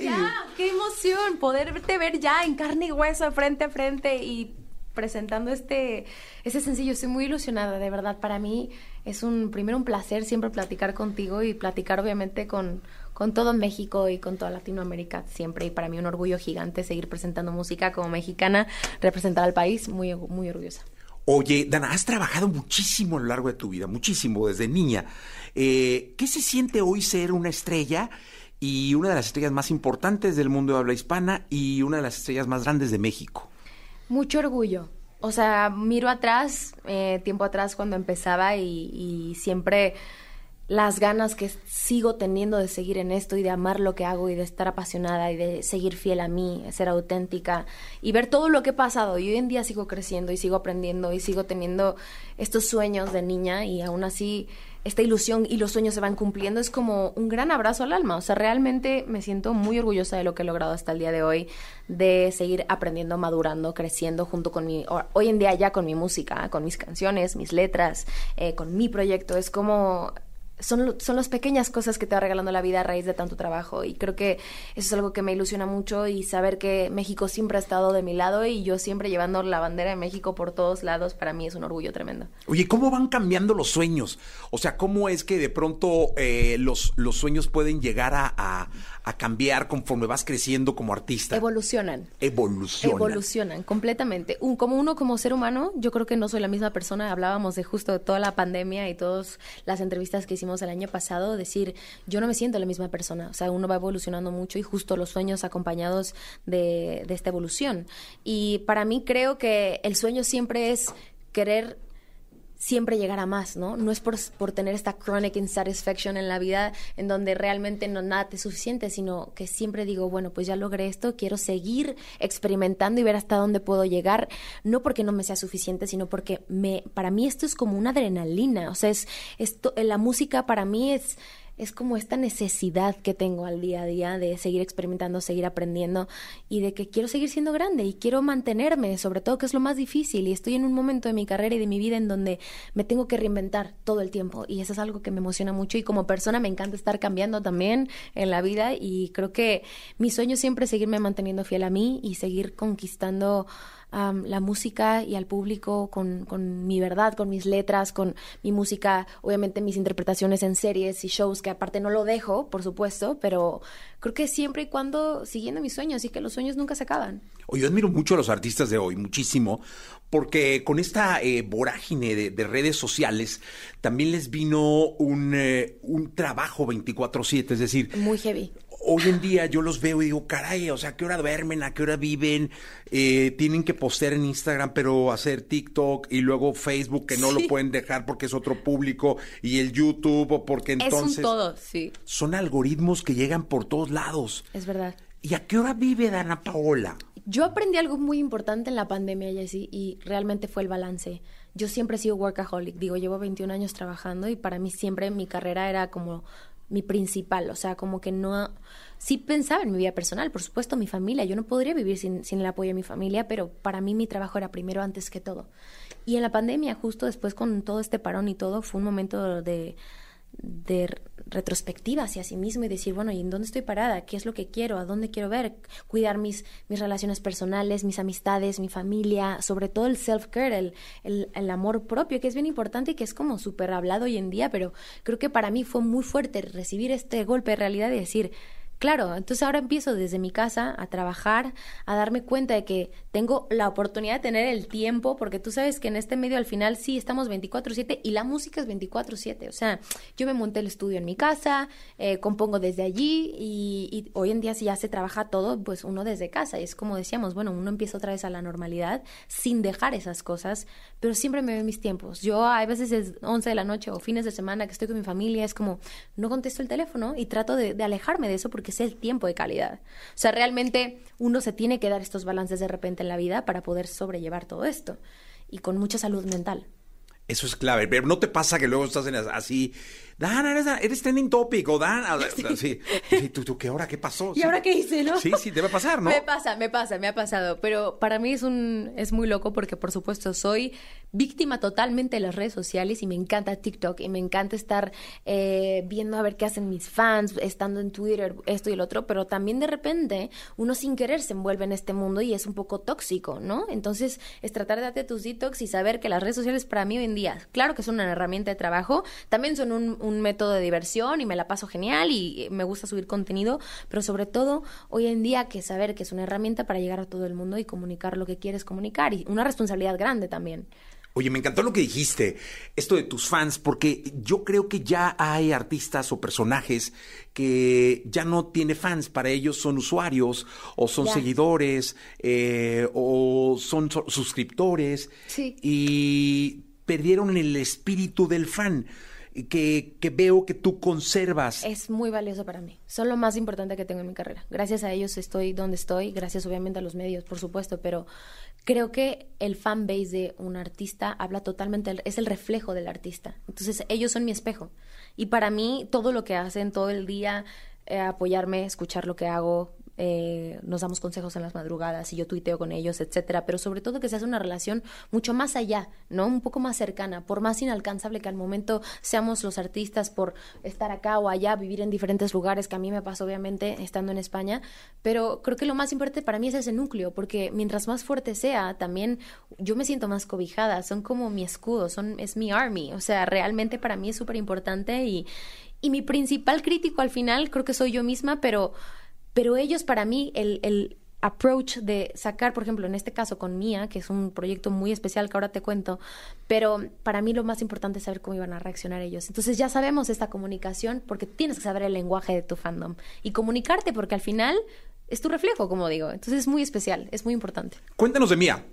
Ya, qué emoción poderte ver ya en carne y hueso, frente a frente y presentando este, este sencillo. Estoy muy ilusionada, de verdad. Para mí es un primero un placer siempre platicar contigo y platicar obviamente con, con todo México y con toda Latinoamérica siempre. Y para mí un orgullo gigante seguir presentando música como mexicana, representar al país, muy, muy orgullosa. Oye, Dana, has trabajado muchísimo a lo largo de tu vida, muchísimo, desde niña. Eh, ¿Qué se siente hoy ser una estrella y una de las estrellas más importantes del mundo de habla hispana y una de las estrellas más grandes de México? Mucho orgullo. O sea, miro atrás, eh, tiempo atrás cuando empezaba y, y siempre las ganas que sigo teniendo de seguir en esto y de amar lo que hago y de estar apasionada y de seguir fiel a mí, ser auténtica y ver todo lo que he pasado. Y hoy en día sigo creciendo y sigo aprendiendo y sigo teniendo estos sueños de niña y aún así esta ilusión y los sueños se van cumpliendo es como un gran abrazo al alma. O sea, realmente me siento muy orgullosa de lo que he logrado hasta el día de hoy, de seguir aprendiendo, madurando, creciendo junto con mi, hoy en día ya con mi música, con mis canciones, mis letras, eh, con mi proyecto. Es como son, son las pequeñas cosas que te va regalando la vida a raíz de tanto trabajo y creo que eso es algo que me ilusiona mucho y saber que México siempre ha estado de mi lado y yo siempre llevando la bandera de México por todos lados para mí es un orgullo tremendo. Oye, ¿cómo van cambiando los sueños? O sea, ¿cómo es que de pronto eh, los, los sueños pueden llegar a, a- a cambiar conforme vas creciendo como artista? Evolucionan. Evolucionan. Evolucionan completamente. Un, como uno como ser humano, yo creo que no soy la misma persona. Hablábamos de justo de toda la pandemia y todas las entrevistas que hicimos el año pasado, decir, yo no me siento la misma persona. O sea, uno va evolucionando mucho y justo los sueños acompañados de, de esta evolución. Y para mí creo que el sueño siempre es querer siempre llegar a más, ¿no? No es por, por tener esta chronic insatisfaction en la vida en donde realmente no nada te es suficiente, sino que siempre digo, bueno, pues ya logré esto, quiero seguir experimentando y ver hasta dónde puedo llegar, no porque no me sea suficiente, sino porque me para mí esto es como una adrenalina, o sea, es esto la música para mí es es como esta necesidad que tengo al día a día de seguir experimentando, seguir aprendiendo y de que quiero seguir siendo grande y quiero mantenerme, sobre todo que es lo más difícil y estoy en un momento de mi carrera y de mi vida en donde me tengo que reinventar todo el tiempo y eso es algo que me emociona mucho y como persona me encanta estar cambiando también en la vida y creo que mi sueño siempre es seguirme manteniendo fiel a mí y seguir conquistando am, la música y al público con, con mi verdad, con mis letras, con mi música, obviamente mis interpretaciones en series y shows, que aparte no lo dejo, por supuesto, pero creo que siempre y cuando siguiendo mis sueños y que los sueños nunca se acaban. Yo admiro mucho a los artistas de hoy, muchísimo, porque con esta eh, vorágine de, de redes sociales también les vino un, eh, un trabajo 24/7, es decir, Muy heavy. Hoy en día yo los veo y digo, caray, o sea, ¿a qué hora duermen? ¿A qué hora viven? Eh, tienen que postear en Instagram, pero hacer TikTok y luego Facebook, que no Sí. lo pueden dejar porque es otro público, y el YouTube, o porque entonces... es un todo, sí, Son algoritmos que llegan por todos lados. es verdad. ¿Y a qué hora vive Dana Paola? Yo aprendí algo muy importante en la pandemia, Jessie, y realmente fue el balance. Yo siempre he sido workaholic, digo, llevo 21 años trabajando y para mí siempre mi carrera era como mi principal, o sea, como que no... Sí pensaba en mi vida personal, por supuesto, mi familia, yo no podría vivir sin, sin el apoyo de mi familia, pero para mí mi trabajo era primero antes que todo. Y en la pandemia, justo después con todo este parón y todo, fue un momento de, de retrospectiva hacia sí mismo y decir, bueno, ¿y en dónde estoy parada? ¿Qué es lo que quiero? ¿A dónde quiero ver? Cuidar mis, mis relaciones personales, mis amistades, mi familia, sobre todo el self-care, el, el, el amor propio, que es bien importante y que es como súper hablado hoy en día, pero creo que para mí fue muy fuerte recibir este golpe de realidad y decir, Claro, entonces ahora empiezo desde mi casa a trabajar, a darme cuenta de que tengo la oportunidad de tener el tiempo, porque tú sabes que en este medio al final sí estamos 24/7 y la música es 24/7. O sea, yo me monté el estudio en mi casa, eh, compongo desde allí y, hoy en día si ya se trabaja todo, pues uno desde casa. Y es como decíamos, bueno, uno empieza otra vez a la normalidad sin dejar esas cosas, pero siempre me ven mis tiempos. Yo a veces es 11 de la noche o fines de semana que estoy con mi familia, es como no contesto el teléfono y trato de alejarme de eso porque porque es el tiempo de calidad. O sea, realmente uno se tiene que dar estos balances de repente en la vida para poder sobrellevar todo esto y con mucha salud mental. Eso es clave, pero no te pasa que luego estás en así, Dan, eres, eres trending topic, o Dan, sí. sí. ¿tú, tú, qué hora? ¿Qué pasó? ¿Y ahora qué hice, no? Sí, sí, debe pasar, ¿no? Me pasa, me pasa, me ha pasado, pero para mí es un, es muy loco porque, por supuesto, soy víctima totalmente de las redes sociales y me encanta TikTok y me encanta estar eh, viendo a ver qué hacen mis fans, estando en Twitter, esto y el otro, pero también de repente uno sin querer se envuelve en este mundo y es un poco tóxico, ¿no? Entonces, es tratar de darte tus detox y saber que las redes sociales para mí hoy en día, claro que son una herramienta de trabajo, también son un un método de diversión y me la paso genial y me gusta subir contenido, pero sobre todo hoy en día que saber que es una herramienta para llegar a todo el mundo y comunicar lo que quieres comunicar y una responsabilidad grande también. Oye, me encantó lo que dijiste, esto de tus fans, porque yo creo que ya hay artistas o personajes que ya no tiene fans, para ellos son usuarios o son seguidores eh, o son suscriptores sí. y perdieron el espíritu del fan que, que, veo que tú conservas. Es muy valioso para mí. Son lo más importante que tengo en mi carrera. Gracias a ellos estoy donde estoy, gracias obviamente a los medios, por supuesto, pero creo que el fan base de un artista habla totalmente, es el reflejo del artista. Entonces ellos son mi espejo. Y para mí todo lo que hacen todo el día, eh, apoyarme, escuchar lo que hago, eh, nos damos consejos en las madrugadas y yo tuiteo con ellos, etcétera, pero sobre todo que se hace una relación mucho más allá, ¿no? Un poco más cercana, por más inalcanzable que al momento seamos los artistas por estar acá o allá, vivir en diferentes lugares, que a mí me pasa obviamente estando en España, pero creo que lo más importante para mí es ese núcleo, porque mientras más fuerte sea, también yo me siento más cobijada, son como mi escudo, son es mi army, o sea, realmente para mí es súper importante y y mi principal crítico al final creo que soy yo misma, pero pero ellos para mí, el, el approach de sacar, por ejemplo, en este caso con Mía, que es un proyecto muy especial que ahora te cuento, pero para mí lo más importante es saber cómo iban a reaccionar ellos. Entonces ya sabemos esta comunicación porque tienes que saber el lenguaje de tu fandom y comunicarte porque al final es tu reflejo, como digo. Entonces es muy especial, es muy importante. Cuéntanos de Mía.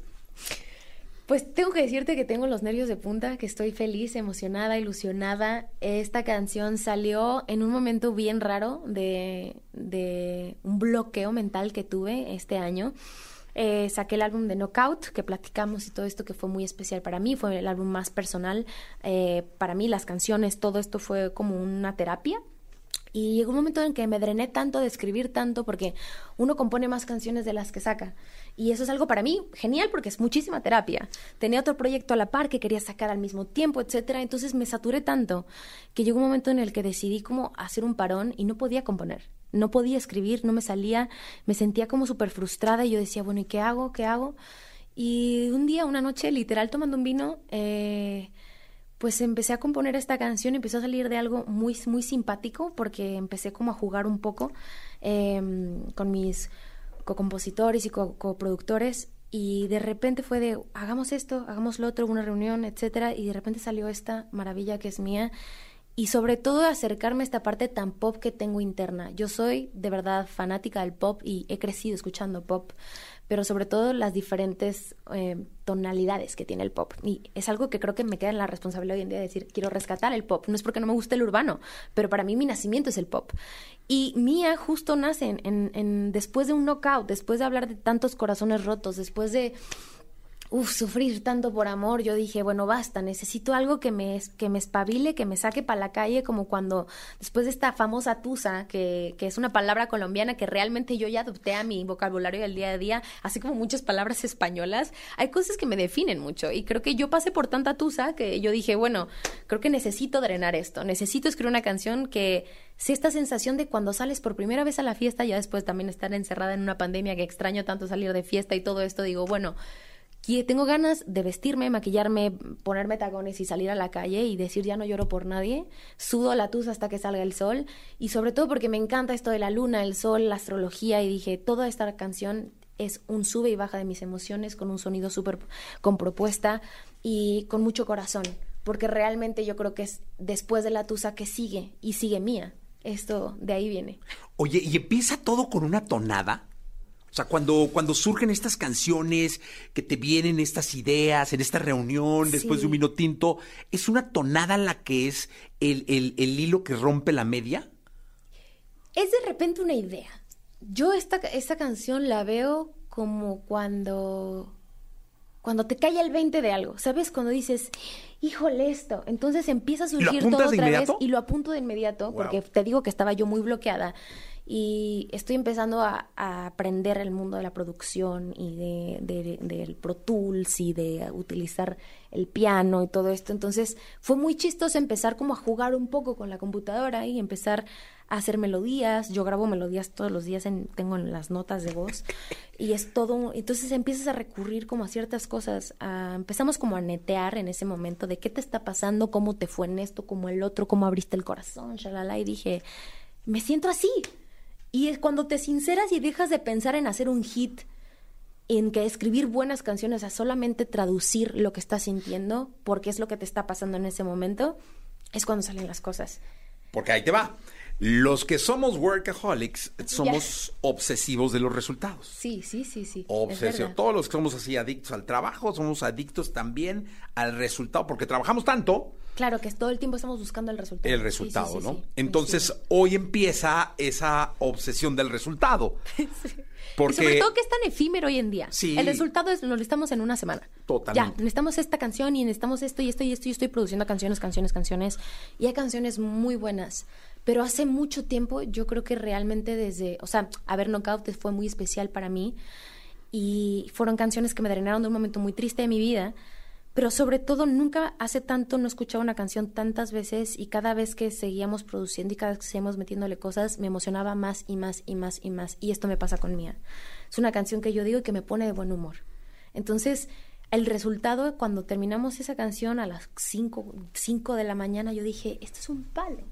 Pues tengo que decirte que tengo los nervios de punta, que estoy feliz, emocionada, ilusionada. Esta canción salió en un momento bien raro de, un bloqueo mental que tuve este año. Eh, saqué el álbum de Knockout, que platicamos y todo esto que fue muy especial para mí, fue el álbum más personal. Eh, para mí las canciones, todo esto fue como una terapia. Y llegó un momento en que me drené tanto de escribir tanto porque uno compone más canciones de las que saca. Y eso es algo para mí genial porque es muchísima terapia. Tenía otro proyecto a la par que quería sacar al mismo tiempo, etcétera. Entonces me saturé tanto que llegó un momento en el que decidí como hacer un parón y no podía componer. No podía escribir, no me salía, me sentía como súper frustrada y yo decía, bueno, ¿y qué hago? ¿Qué hago? Y un día, una noche, literal tomando un vino, eh, pues empecé a componer esta canción, empezó a salir de algo muy, muy simpático porque empecé como a jugar un poco eh, con mis co-compositores y coproductores y de repente fue de hagamos esto, hagamos lo otro, una reunión, etcétera, y de repente salió esta maravilla que es mía y sobre todo acercarme a esta parte tan pop que tengo interna. Yo soy de verdad fanática del pop y he crecido escuchando pop pero sobre todo las diferentes eh, tonalidades que tiene el pop. Y es algo que creo que me queda en la responsabilidad hoy en día de decir, quiero rescatar el pop. No es porque no me guste el urbano, pero para mí mi nacimiento es el pop. Y Mía justo nace en, después de un knockout, después de hablar de tantos corazones rotos, después de uf, sufrir tanto por amor, yo dije, bueno, basta, necesito algo que me, que me espabile, que me saque para la calle, como cuando después de esta famosa tusa, que, que es una palabra colombiana que realmente yo ya adopté a mi vocabulario del día a día, así como muchas palabras españolas, hay cosas que me definen mucho. Y creo que yo pasé por tanta tusa que yo dije, bueno, creo que necesito drenar esto, necesito escribir una canción que sea esta sensación de cuando sales por primera vez a la fiesta, ya después también estar encerrada en una pandemia que extraño tanto salir de fiesta y todo esto, digo, bueno, tengo ganas de vestirme, maquillarme, ponerme tacones y salir a la calle y decir ya no lloro por nadie, sudo la tusa hasta que salga el sol y sobre todo porque me encanta esto de la luna, el sol, la astrología y dije, toda esta canción es un sube y baja de mis emociones con un sonido súper con propuesta y con mucho corazón, porque realmente yo creo que es después de la tusa que sigue y sigue mía. Esto de ahí viene. Oye, ¿y empieza todo con una tonada? O sea, cuando, cuando surgen estas canciones, que te vienen estas ideas en esta reunión después de un vino tinto, ¿es una tonada la que es el, el, el hilo que rompe la media? Es de repente una idea. Yo esta, esta canción la veo como cuando cuando te cae el 20 de algo, ¿sabes? Cuando dices, híjole esto, entonces empieza a surgir todo otra vez y lo apunto de inmediato porque te digo que estaba yo muy bloqueada y estoy empezando a, a aprender el mundo de la producción y de, de- del Pro Tools y de utilizar el piano y todo esto. Entonces fue muy chistoso empezar como a jugar un poco con la computadora y empezar a hacer melodías. Yo grabo melodías todos los días, en, tengo en las notas de voz y es todo. Entonces empiezas a recurrir como a ciertas cosas. a- empezamos como a netear en ese momento de qué te está pasando, cómo te fue en esto, como el otro, cómo abriste el corazón, shalala. Y dije, me siento así. Y es cuando te sinceras y dejas de pensar en hacer un hit, en que escribir buenas canciones, a solamente traducir lo que estás sintiendo, porque es lo que te está pasando en ese momento, es cuando salen las cosas. Porque ahí te va. Los que somos workaholics somos obsesivos de los resultados. Sí, sí, sí, sí. es Obsesión. Todos los que somos así adictos al trabajo, somos adictos también al resultado, porque trabajamos tanto Claro que todo el tiempo estamos buscando el resultado. el sí, resultado, sí, ¿no? sí. Entonces, hoy empieza esa obsesión del resultado. Porque Y sobre todo que es tan efímero hoy en día. Sí. El resultado es, lo necesitamos en una semana. Totalmente. Ya, necesitamos esta canción y necesitamos esto y esto y esto y estoy produciendo canciones, canciones, canciones. Y hay canciones muy buenas. Pero hace mucho tiempo, yo creo que realmente desde, o sea, a ver, Knockout fue muy especial para mí. Y fueron canciones que me drenaron de un momento muy triste de mi vida. Pero sobre todo, nunca hace tanto no escuchaba una canción tantas veces y cada vez que seguíamos produciendo y cada vez que seguíamos metiéndole cosas, me emocionaba más y más y más y más. Y esto me pasa con Mía. Es una canción que yo digo y que me pone de buen humor. Entonces, el resultado, cuando terminamos esa canción a las 5 de la mañana, yo dije, esto es un palo.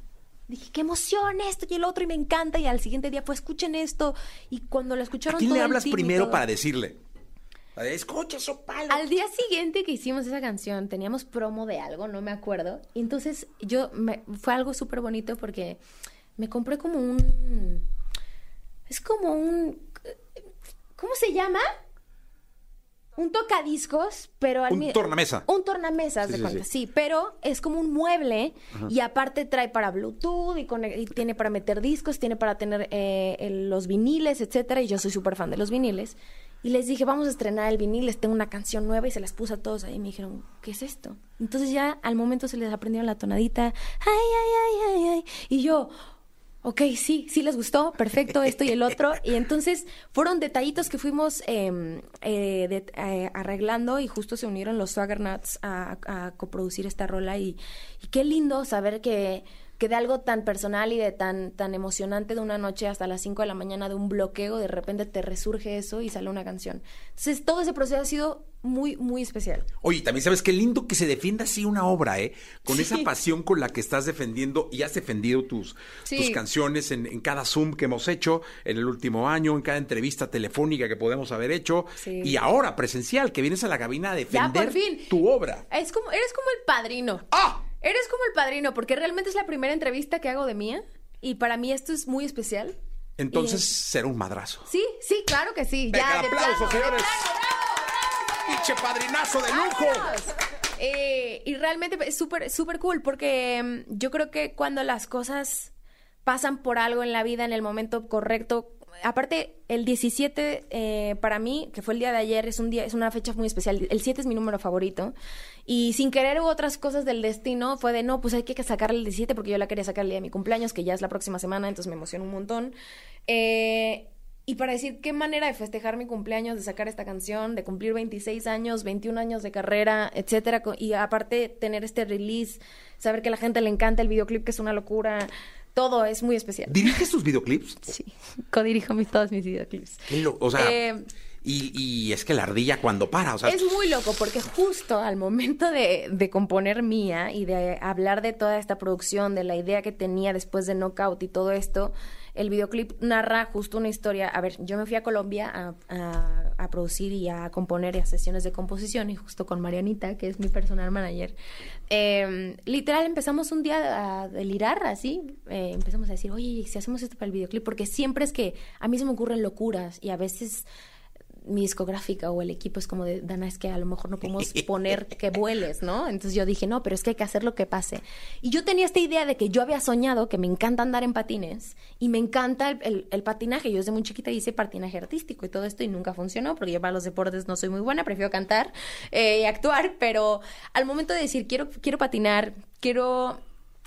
Dije, qué emoción esto y el otro y me encanta. Y al siguiente día fue, escuchen esto. Y cuando lo ¿a escucharon quién todo le hablas primero para decirle? Escucha eso, palo. al día siguiente que hicimos esa canción, teníamos promo de algo, no me acuerdo. Y entonces yo, me, fue algo súper bonito porque me compré como un... Es como un... ¿Cómo se llama? Un tocadiscos, pero al Un mi- tornamesa. Un tornamesa, Sí, de sí, cuenta, sí. sí. pero es como un mueble y aparte trae para Bluetooth y, conec- y tiene para meter discos, tiene para tener eh, el- los viniles, etcétera. Y yo soy súper fan de los viniles. Y les dije, vamos a estrenar el vinil, les tengo una canción nueva y se las puse a todos ahí. Y me dijeron, ¿qué es esto? Entonces ya al momento se les aprendieron la tonadita, ay, ay, ay, ay, ay. Y yo, ok, sí, sí les gustó, perfecto, esto y el otro. Y entonces fueron detallitos que fuimos eh, eh, de- eh, arreglando y justo se unieron los Swagger Nuts a, a coproducir esta rola. Y, y qué lindo saber que, que de algo tan personal y de tan, tan emocionante de una noche hasta las 5 de la mañana de un bloqueo, de repente te resurge eso y sale una canción. Entonces todo ese proceso ha sido muy, muy especial. Oye, también sabes qué lindo que se defienda así una obra, ¿eh? Con esa pasión con la que estás defendiendo y has defendido tus, Sí. tus canciones en, en cada Zoom que hemos hecho, en el último año, en cada entrevista telefónica que podemos haber hecho, Sí. y ahora presencial, que vienes a la cabina a Ya, defender por fin. tu obra. Es como, eres como el padrino. ¡Ah! Eres como el padrino, porque realmente es la primera entrevista que hago de mía. Y para mí esto es muy especial. Entonces Y- será un madrazo. Sí, sí, claro que sí. Venga, ya, plano, de señores. ¡Pinche padrinazo de lujo! Eh, y realmente es súper, súper cool porque mm, yo creo que cuando las cosas pasan por algo en la vida en el momento correcto, aparte el 17 eh, para mí, que fue el día de ayer, es un día, es una fecha muy especial. El 7 es mi número favorito y sin querer otras cosas del destino, fue de no, pues hay que sacarle el 17 porque yo la quería sacar el día de mi cumpleaños, que ya es la próxima semana, entonces me emociona un montón. Eh, y para decir qué manera de festejar mi cumpleaños, de sacar esta canción, de cumplir 26 años, 21 años de carrera, etcétera, y aparte tener este release, saber que a la gente le encanta el videoclip, que es una locura, todo es muy especial. ¿Diriges tus videoclips? Sí, codirijo mis, todos mis videoclips. Lo- o sea, Eh, y, y es que la ardilla cuando para, o sea, es muy loco porque justo al momento de, de componer Mía y de hablar de toda esta producción, de la idea que tenía después de Knockout y todo esto, el videoclip narra justo una historia. A ver, yo me fui a Colombia a, a- producir y a componer y a sesiones de composición y justo con Marianita, que es mi personal manager. eh, literal empezamos un día a delirar así, eh, empezamos a decir, oye, ¿y si hacemos esto para el videoclip, porque siempre es que a mí se me ocurren locuras y a veces mi discográfica o el equipo es como de, Dana, es que a lo mejor no podemos poner que vueles, ¿no? Entonces yo dije, no, pero es que hay que hacer lo que pase. Y yo tenía esta idea de que yo había soñado que me encanta andar en patines y me encanta el, patinaje. Yo desde muy chiquita hice patinaje artístico y todo esto y nunca funcionó porque yo para los deportes no soy muy buena, prefiero cantar eh, y actuar, pero al momento de decir, quiero, quiero patinar, quiero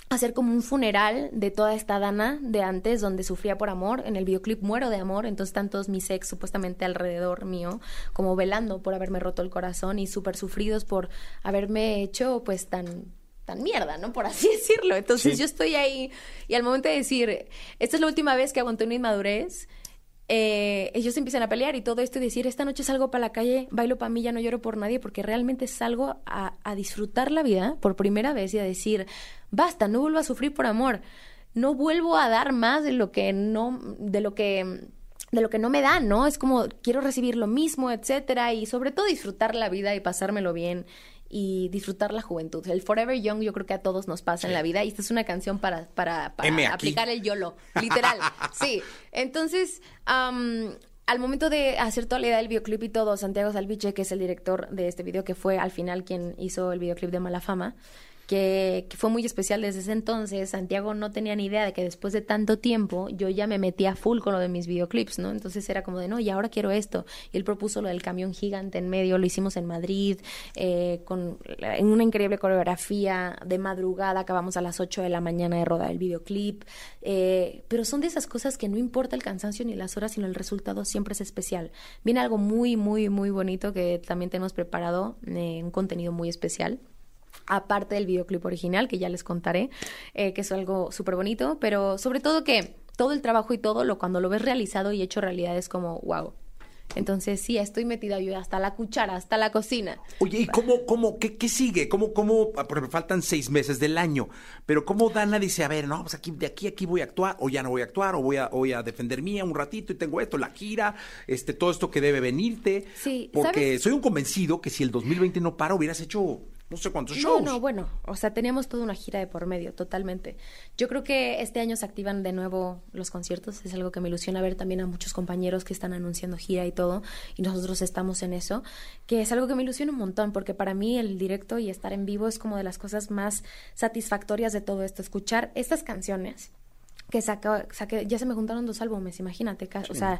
hacer como un funeral de toda esta Dana de antes donde sufría por amor. En el videoclip muero de amor, entonces están todos mis ex supuestamente alrededor mío, como velando por haberme roto el corazón y súper sufridos por haberme hecho pues tan tan mierda, ¿no? Por así decirlo. Entonces yo estoy ahí y al momento de decir, esta es la última vez que aguanté una inmadurez, eh, ellos empiezan a pelear y todo esto y decir, esta noche salgo para la calle, bailo para mí, ya no lloro por nadie, porque realmente salgo a, disfrutar la vida por primera vez y a decir, basta, no vuelvo a sufrir por amor, no vuelvo a dar más de lo que no, de lo que de lo que no me dan, ¿no? Es como quiero recibir lo mismo, etcétera, y sobre todo disfrutar la vida y pasármelo bien y disfrutar la juventud. El Forever Young yo creo que a todos nos pasa en la vida y esta es una canción para, para, aplicar el YOLO, literal. sí, entonces... al momento de hacer toda la idea del videoclip y todo, Santiago Salviche, que es el director de este video, que fue al final quien hizo el videoclip de Mala Fama, que, fue muy especial desde ese entonces. Santiago no tenía ni idea de que después de tanto tiempo yo ya me metía full con lo de mis videoclips, ¿no? Entonces era como de, no, y ahora quiero esto. Y él propuso lo del camión gigante en medio, lo hicimos en Madrid, eh, con, en una increíble coreografía, de madrugada, acabamos a las 8 de la mañana de rodar el videoclip. Eh, pero son de esas cosas que no importa el cansancio ni las horas, sino el resultado siempre es especial. Viene algo muy, muy, muy bonito que también tenemos preparado, eh, un contenido muy especial aparte del videoclip original, que ya les contaré, eh, que es algo súper bonito, pero sobre todo que todo el trabajo y todo, lo cuando lo ves realizado y hecho realidad es como, wow. Entonces sí, estoy metida yo hasta la cuchara, hasta la cocina. Oye, ¿y cómo, cómo, qué, qué sigue? ¿Cómo, cómo, ah, porque faltan seis meses del año, pero cómo Dana dice, a ver, no, pues aquí, de aquí a aquí voy a actuar, o ya no voy a actuar, o voy a, voy a defender mía un ratito y tengo esto, la gira, este, todo esto que debe venirte. Sí, Porque soy un convencido que si el 2020 no para, hubieras hecho no sé cuántos shows. No, no, bueno, o sea, teníamos toda una gira de por medio, totalmente. Yo creo que este año se activan de nuevo los conciertos, es algo que me ilusiona ver también a muchos compañeros que están anunciando gira y todo, y nosotros estamos en eso, que es algo que me ilusiona un montón, porque para mí el directo y estar en vivo es como de las cosas más satisfactorias de todo esto, escuchar estas canciones que saca, ya se me juntaron dos álbumes, imagínate, o sea,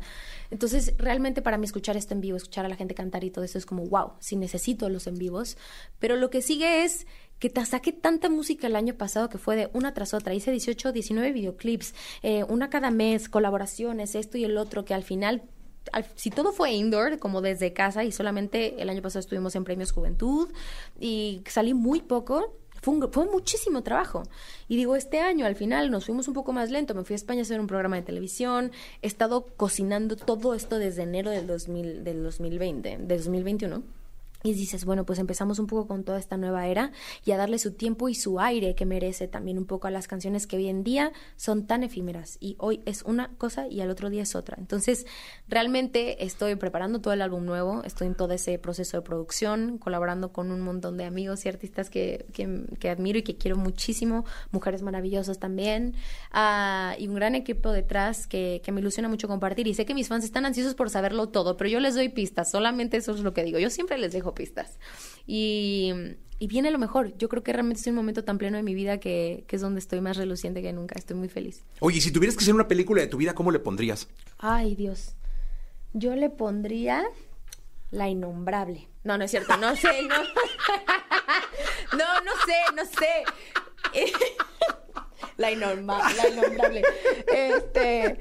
entonces realmente para mí escuchar esto en vivo, escuchar a la gente cantar y todo eso es como, wow, sí necesito los en vivos, pero lo que sigue es que te saqué tanta música el año pasado que fue de una tras otra, hice 18, 19 videoclips, eh, una cada mes, colaboraciones, esto y el otro, que al final si todo fue indoor, como desde casa, y solamente el año pasado estuvimos en Premios Juventud y salí muy poco, fue, muchísimo trabajo. Y digo, este año al final nos fuimos un poco más lento. Me fui a España a hacer un programa de televisión. He estado cocinando todo esto desde enero del, 2000, del 2020, del 2021 y dices, bueno, pues empezamos un poco con toda esta nueva era y a darle su tiempo y su aire que merece también un poco a las canciones que hoy en día son tan efímeras y hoy es una cosa y al otro día es otra. Entonces, realmente estoy preparando todo el álbum nuevo, estoy en todo ese proceso de producción, colaborando con un montón de amigos y artistas que, que, admiro y que quiero muchísimo, mujeres maravillosas también, ah, y un gran equipo detrás que, que me ilusiona mucho compartir. Y sé que mis fans están ansiosos por saberlo todo, pero yo les doy pistas, solamente eso es lo que digo. Yo siempre les dejo pistas. Y, viene lo mejor. Yo creo que realmente en un momento tan pleno de mi vida que, es donde estoy más reluciente que nunca. Estoy muy feliz. Oye, si tuvieras que hacer una película de tu vida, ¿cómo le pondrías? Ay, Dios. Yo le pondría La Innombrable. No, no es cierto. No sé, no. no, no sé, no sé. la innombrable. Este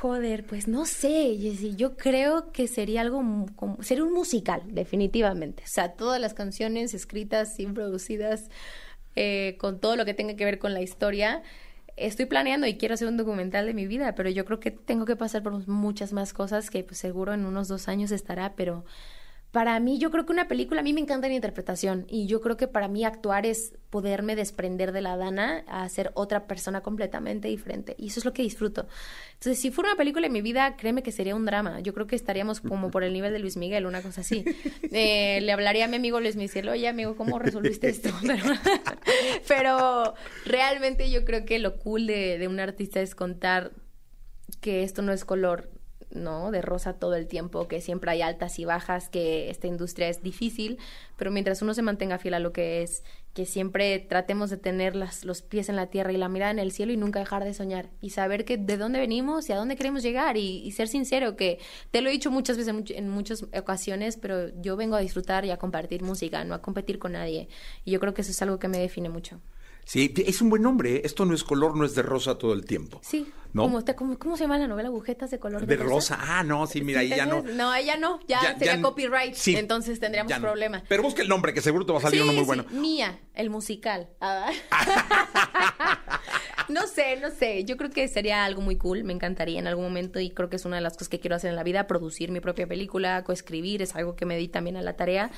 Joder, pues no sé, Yo creo que sería algo como. Sería un musical, definitivamente. O sea, todas las canciones escritas y producidas eh, con todo lo que tenga que ver con la historia. Estoy planeando y quiero hacer un documental de mi vida, pero yo creo que tengo que pasar por muchas más cosas que pues, seguro en unos dos años estará, pero para mí yo creo que una película, a mí me encanta la interpretación y yo creo que para mí actuar es poderme desprender de la Dana a ser otra persona completamente diferente y eso es lo que disfruto. Entonces, si fuera una película en mi vida, créeme que sería un drama. Yo creo que estaríamos como por el nivel de Luis Miguel, una cosa así. Eh, le hablaría a mi amigo Luis Miguel, oye amigo, ¿cómo resolviste esto? Pero, realmente yo creo que lo cool de, de un artista es contar que esto no es color ¿no? De rosa todo el tiempo, que siempre hay altas y bajas, que esta industria es difícil, pero mientras uno se mantenga fiel a lo que es, que siempre tratemos de tener las, los pies en la tierra y la mirada en el cielo y nunca dejar de soñar y saber que de dónde venimos y a dónde queremos llegar y, ser sincero, que te lo he dicho muchas veces en muchas ocasiones, pero yo vengo a disfrutar y a compartir música, no a competir con nadie. Y yo creo que eso es algo que me define mucho. Sí, es un buen nombre. ¿eh? Esto no es color, no es de rosa todo el tiempo. Sí. ¿No? ¿Cómo, se llama la novela? ¿Agujetas de color de, rosa? Ah, no, sí, mira, ahí ya no. No, ella no, ya, sería copyright. Sí, entonces tendríamos problema. Pero busca el nombre, que seguro te va a salir uno muy bueno. Mía, el musical. Ah. no sé, no sé. Yo creo que sería algo muy cool. Me encantaría en algún momento y creo que es una de las cosas que quiero hacer en la vida, producir mi propia película, coescribir, es algo que me di también a la tarea.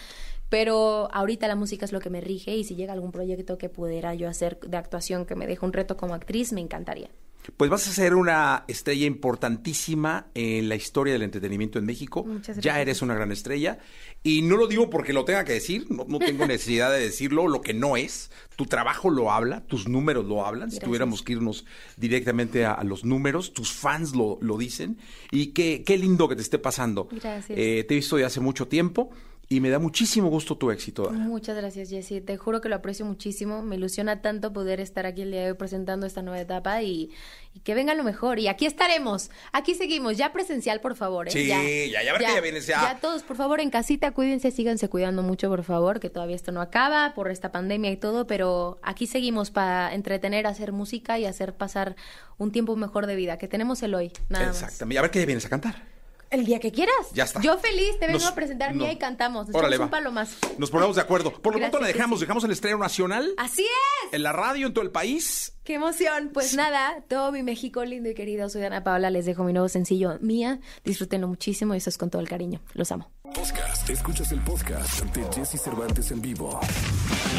Pero ahorita la música es lo que me rige y si llega algún proyecto que pudiera yo hacer de actuación que me deje un reto como actriz, me encantaría. Pues vas a ser una estrella importantísima en la historia del entretenimiento en México. Ya eres una gran estrella. Y no lo digo porque lo tenga que decir, no, tengo necesidad de decirlo, lo que no es. Tu trabajo lo habla, tus números lo hablan. Si tuviéramos que irnos directamente a, los números, tus fans lo, lo dicen. Y qué, qué lindo que te esté pasando. Gracias. Eh, te he visto ya hace mucho tiempo y me da muchísimo gusto tu éxito. Muchas gracias, Jessy. Te juro que lo aprecio muchísimo. Me ilusiona tanto poder estar aquí el día de hoy presentando esta nueva etapa y, que venga lo mejor. Y aquí estaremos. Aquí seguimos. Ya presencial, por favor. ¿eh? Sí, ya, ya, ya, ya, ya vienes ya. Ya todos, por favor, en casita, cuídense, síganse cuidando mucho, por favor, que todavía esto no acaba por esta pandemia y todo, pero aquí seguimos para entretener, hacer música y hacer pasar un tiempo mejor de vida, que tenemos el hoy. Nada Exactamente. A ver qué vienes a cantar. El día que quieras. Ya está. Yo feliz, te vengo a presentar mía y cantamos. Nos Órale, un palo más. Nos ponemos de acuerdo. Por lo tanto, la dejamos, dejamos el estreno nacional. Así es. En la radio, en todo el país. Qué emoción. Pues nada, todo mi México lindo y querido. Soy Ana Paola, les dejo mi nuevo sencillo Mía. Disfrútenlo muchísimo y eso es con todo el cariño. Los amo. Podcast. Escuchas el podcast de Jesse Cervantes en vivo.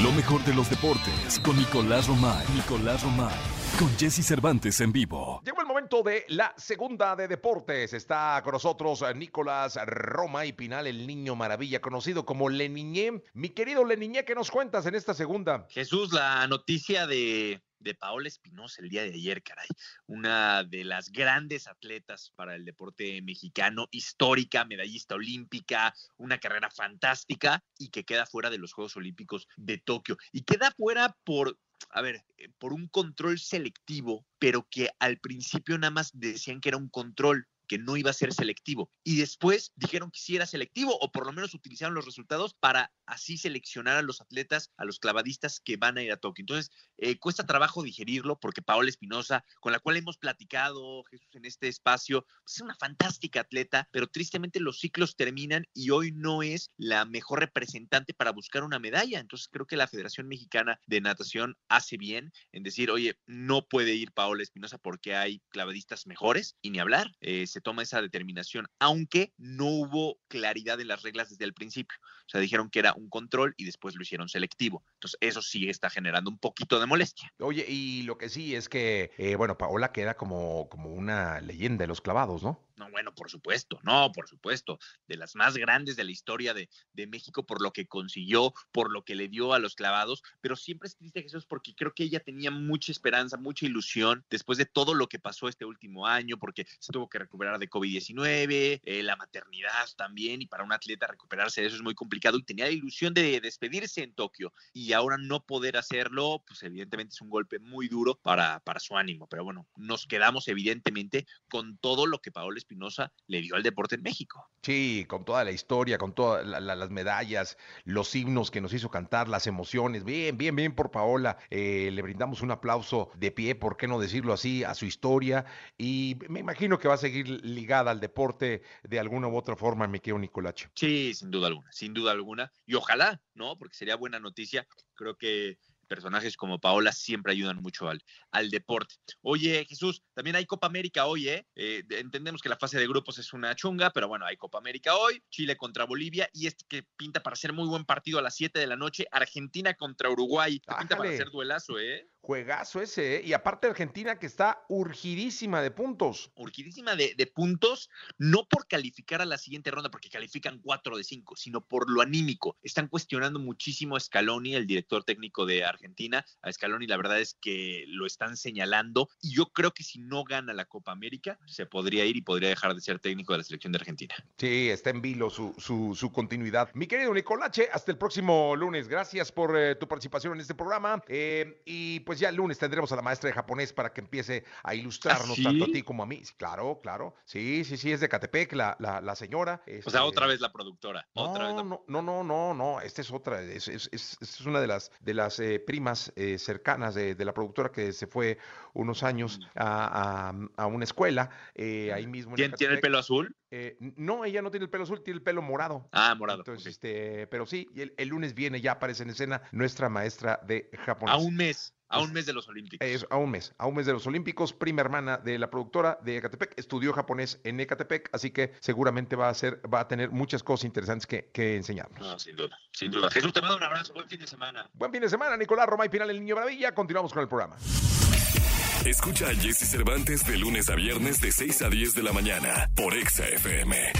Lo mejor de los deportes con Nicolás Romay. Nicolás Romay. Con Jesse Cervantes en vivo. Llegó el momento de la segunda de deportes. Está con nosotros eh, Nicolás Roma y Pinal, el niño maravilla, conocido como Leniñé. Mi querido Leniñé, ¿qué nos cuentas en esta segunda? Jesús, la noticia de de Paola Espinosa el día de ayer, caray. Una de las grandes atletas para el deporte mexicano, histórica, medallista olímpica, una carrera fantástica y que queda fuera de los Juegos Olímpicos de Tokio. Y queda fuera por a ver, eh, por un control selectivo, pero que al principio nada más decían que era un control que no iba a ser selectivo. Y después dijeron que sí era selectivo, o por lo menos utilizaron los resultados para así seleccionar a los atletas, a los clavadistas que van a ir a Tokio. Entonces, eh, cuesta trabajo digerirlo porque Paola Espinosa, con la cual hemos platicado, Jesús, en este espacio, pues, es una fantástica atleta, pero tristemente los ciclos terminan y hoy no es la mejor representante para buscar una medalla. Entonces, creo que la Federación Mexicana de Natación hace bien en decir, oye, no puede ir Paola Espinosa porque hay clavadistas mejores y ni hablar. Eh, toma esa determinación, aunque no hubo claridad en las reglas desde el principio. O sea, dijeron que era un control y después lo hicieron selectivo. Entonces, eso sí está generando un poquito de molestia. Oye, y lo que sí es que, eh, bueno, Paola queda como, como una leyenda de los clavados, ¿no? No, bueno, por supuesto, no, por supuesto, de las más grandes de la historia de, México por lo que consiguió, por lo que le dio a los clavados, pero siempre es triste Jesús porque creo que ella tenía mucha esperanza, mucha ilusión después de todo lo que pasó este último año, porque se tuvo que recuperar de COVID-19, eh, la maternidad también, y para un atleta recuperarse de eso es muy complicado, y tenía la ilusión de despedirse en Tokio, y ahora no poder hacerlo, pues evidentemente es un golpe muy duro para, para su ánimo, pero bueno, nos quedamos evidentemente con todo lo que Paola Espinosa le dio al deporte en México. Sí, con toda la historia, con todas las medallas, los himnos que nos hizo cantar, las emociones. Bien, bien, bien por Paola. Eh, le brindamos un aplauso de pie, ¿por qué no decirlo así?, a su historia. Y me imagino que va a seguir ligada al deporte de alguna u otra forma, mi querido Nicolacho. Sí, sin duda alguna, sin duda alguna. Y ojalá, ¿no? Porque sería buena noticia. Creo que personajes como Paola siempre ayudan mucho al, al deporte. Oye, Jesús, también hay Copa América hoy, ¿eh? ¿eh? Entendemos que la fase de grupos es una chunga, pero bueno, hay Copa América hoy, Chile contra Bolivia y este que pinta para ser muy buen partido a las 7 de la noche, Argentina contra Uruguay. pinta para ser duelazo, ¿eh? Juegazo ese, ¿eh? y aparte Argentina que está urgidísima de puntos. Urgidísima de, de, puntos, no por calificar a la siguiente ronda, porque califican 4 de 5, sino por lo anímico. Están cuestionando muchísimo a Scaloni, el director técnico de Argentina. A Scaloni la verdad es que lo están señalando y yo creo que si no gana la Copa América, se podría ir y podría dejar de ser técnico de la selección de Argentina. Sí, está en vilo su, su, su continuidad. Mi querido Nicolache, hasta el próximo lunes. Gracias por eh, tu participación en este programa. Eh, y pues ya el lunes tendremos a la maestra de japonés para que empiece a ilustrarnos ¿Ah, sí? tanto a ti como a mí. Claro, claro. Sí, sí, sí, es de Catepec, la, la, la señora. O sea, Este, otra vez la productora. Otra no, vez la- no, no, no, no, no, esta es otra, es, es- es- es una de las, de las eh, primas eh, cercanas de, de la productora que se fue unos años a, a- a una escuela, eh, ahí mismo en ¿Tiene, tiene el pelo azul? Eh, no, ella no tiene el pelo azul, tiene el pelo morado. Ah, morado. Entonces, este, pero sí, el, el lunes viene, ya aparece en escena nuestra maestra de japonés. A un mes, a un mes de los Olímpicos. Es a un mes, a un mes de los Olímpicos, prima hermana de la productora de Ecatepec, estudió japonés en Ecatepec, así que seguramente va a ser, va a tener muchas cosas interesantes que, que enseñarnos. No, sin duda, sin duda. Jesús, te mando un abrazo, buen fin de semana. Buen fin de semana, Nicolás Roma y Pinal, el Niño Maravilla. Continuamos con el programa. Escucha a Jesse Cervantes de lunes a viernes de 6 a 10 de la mañana por Exa FM.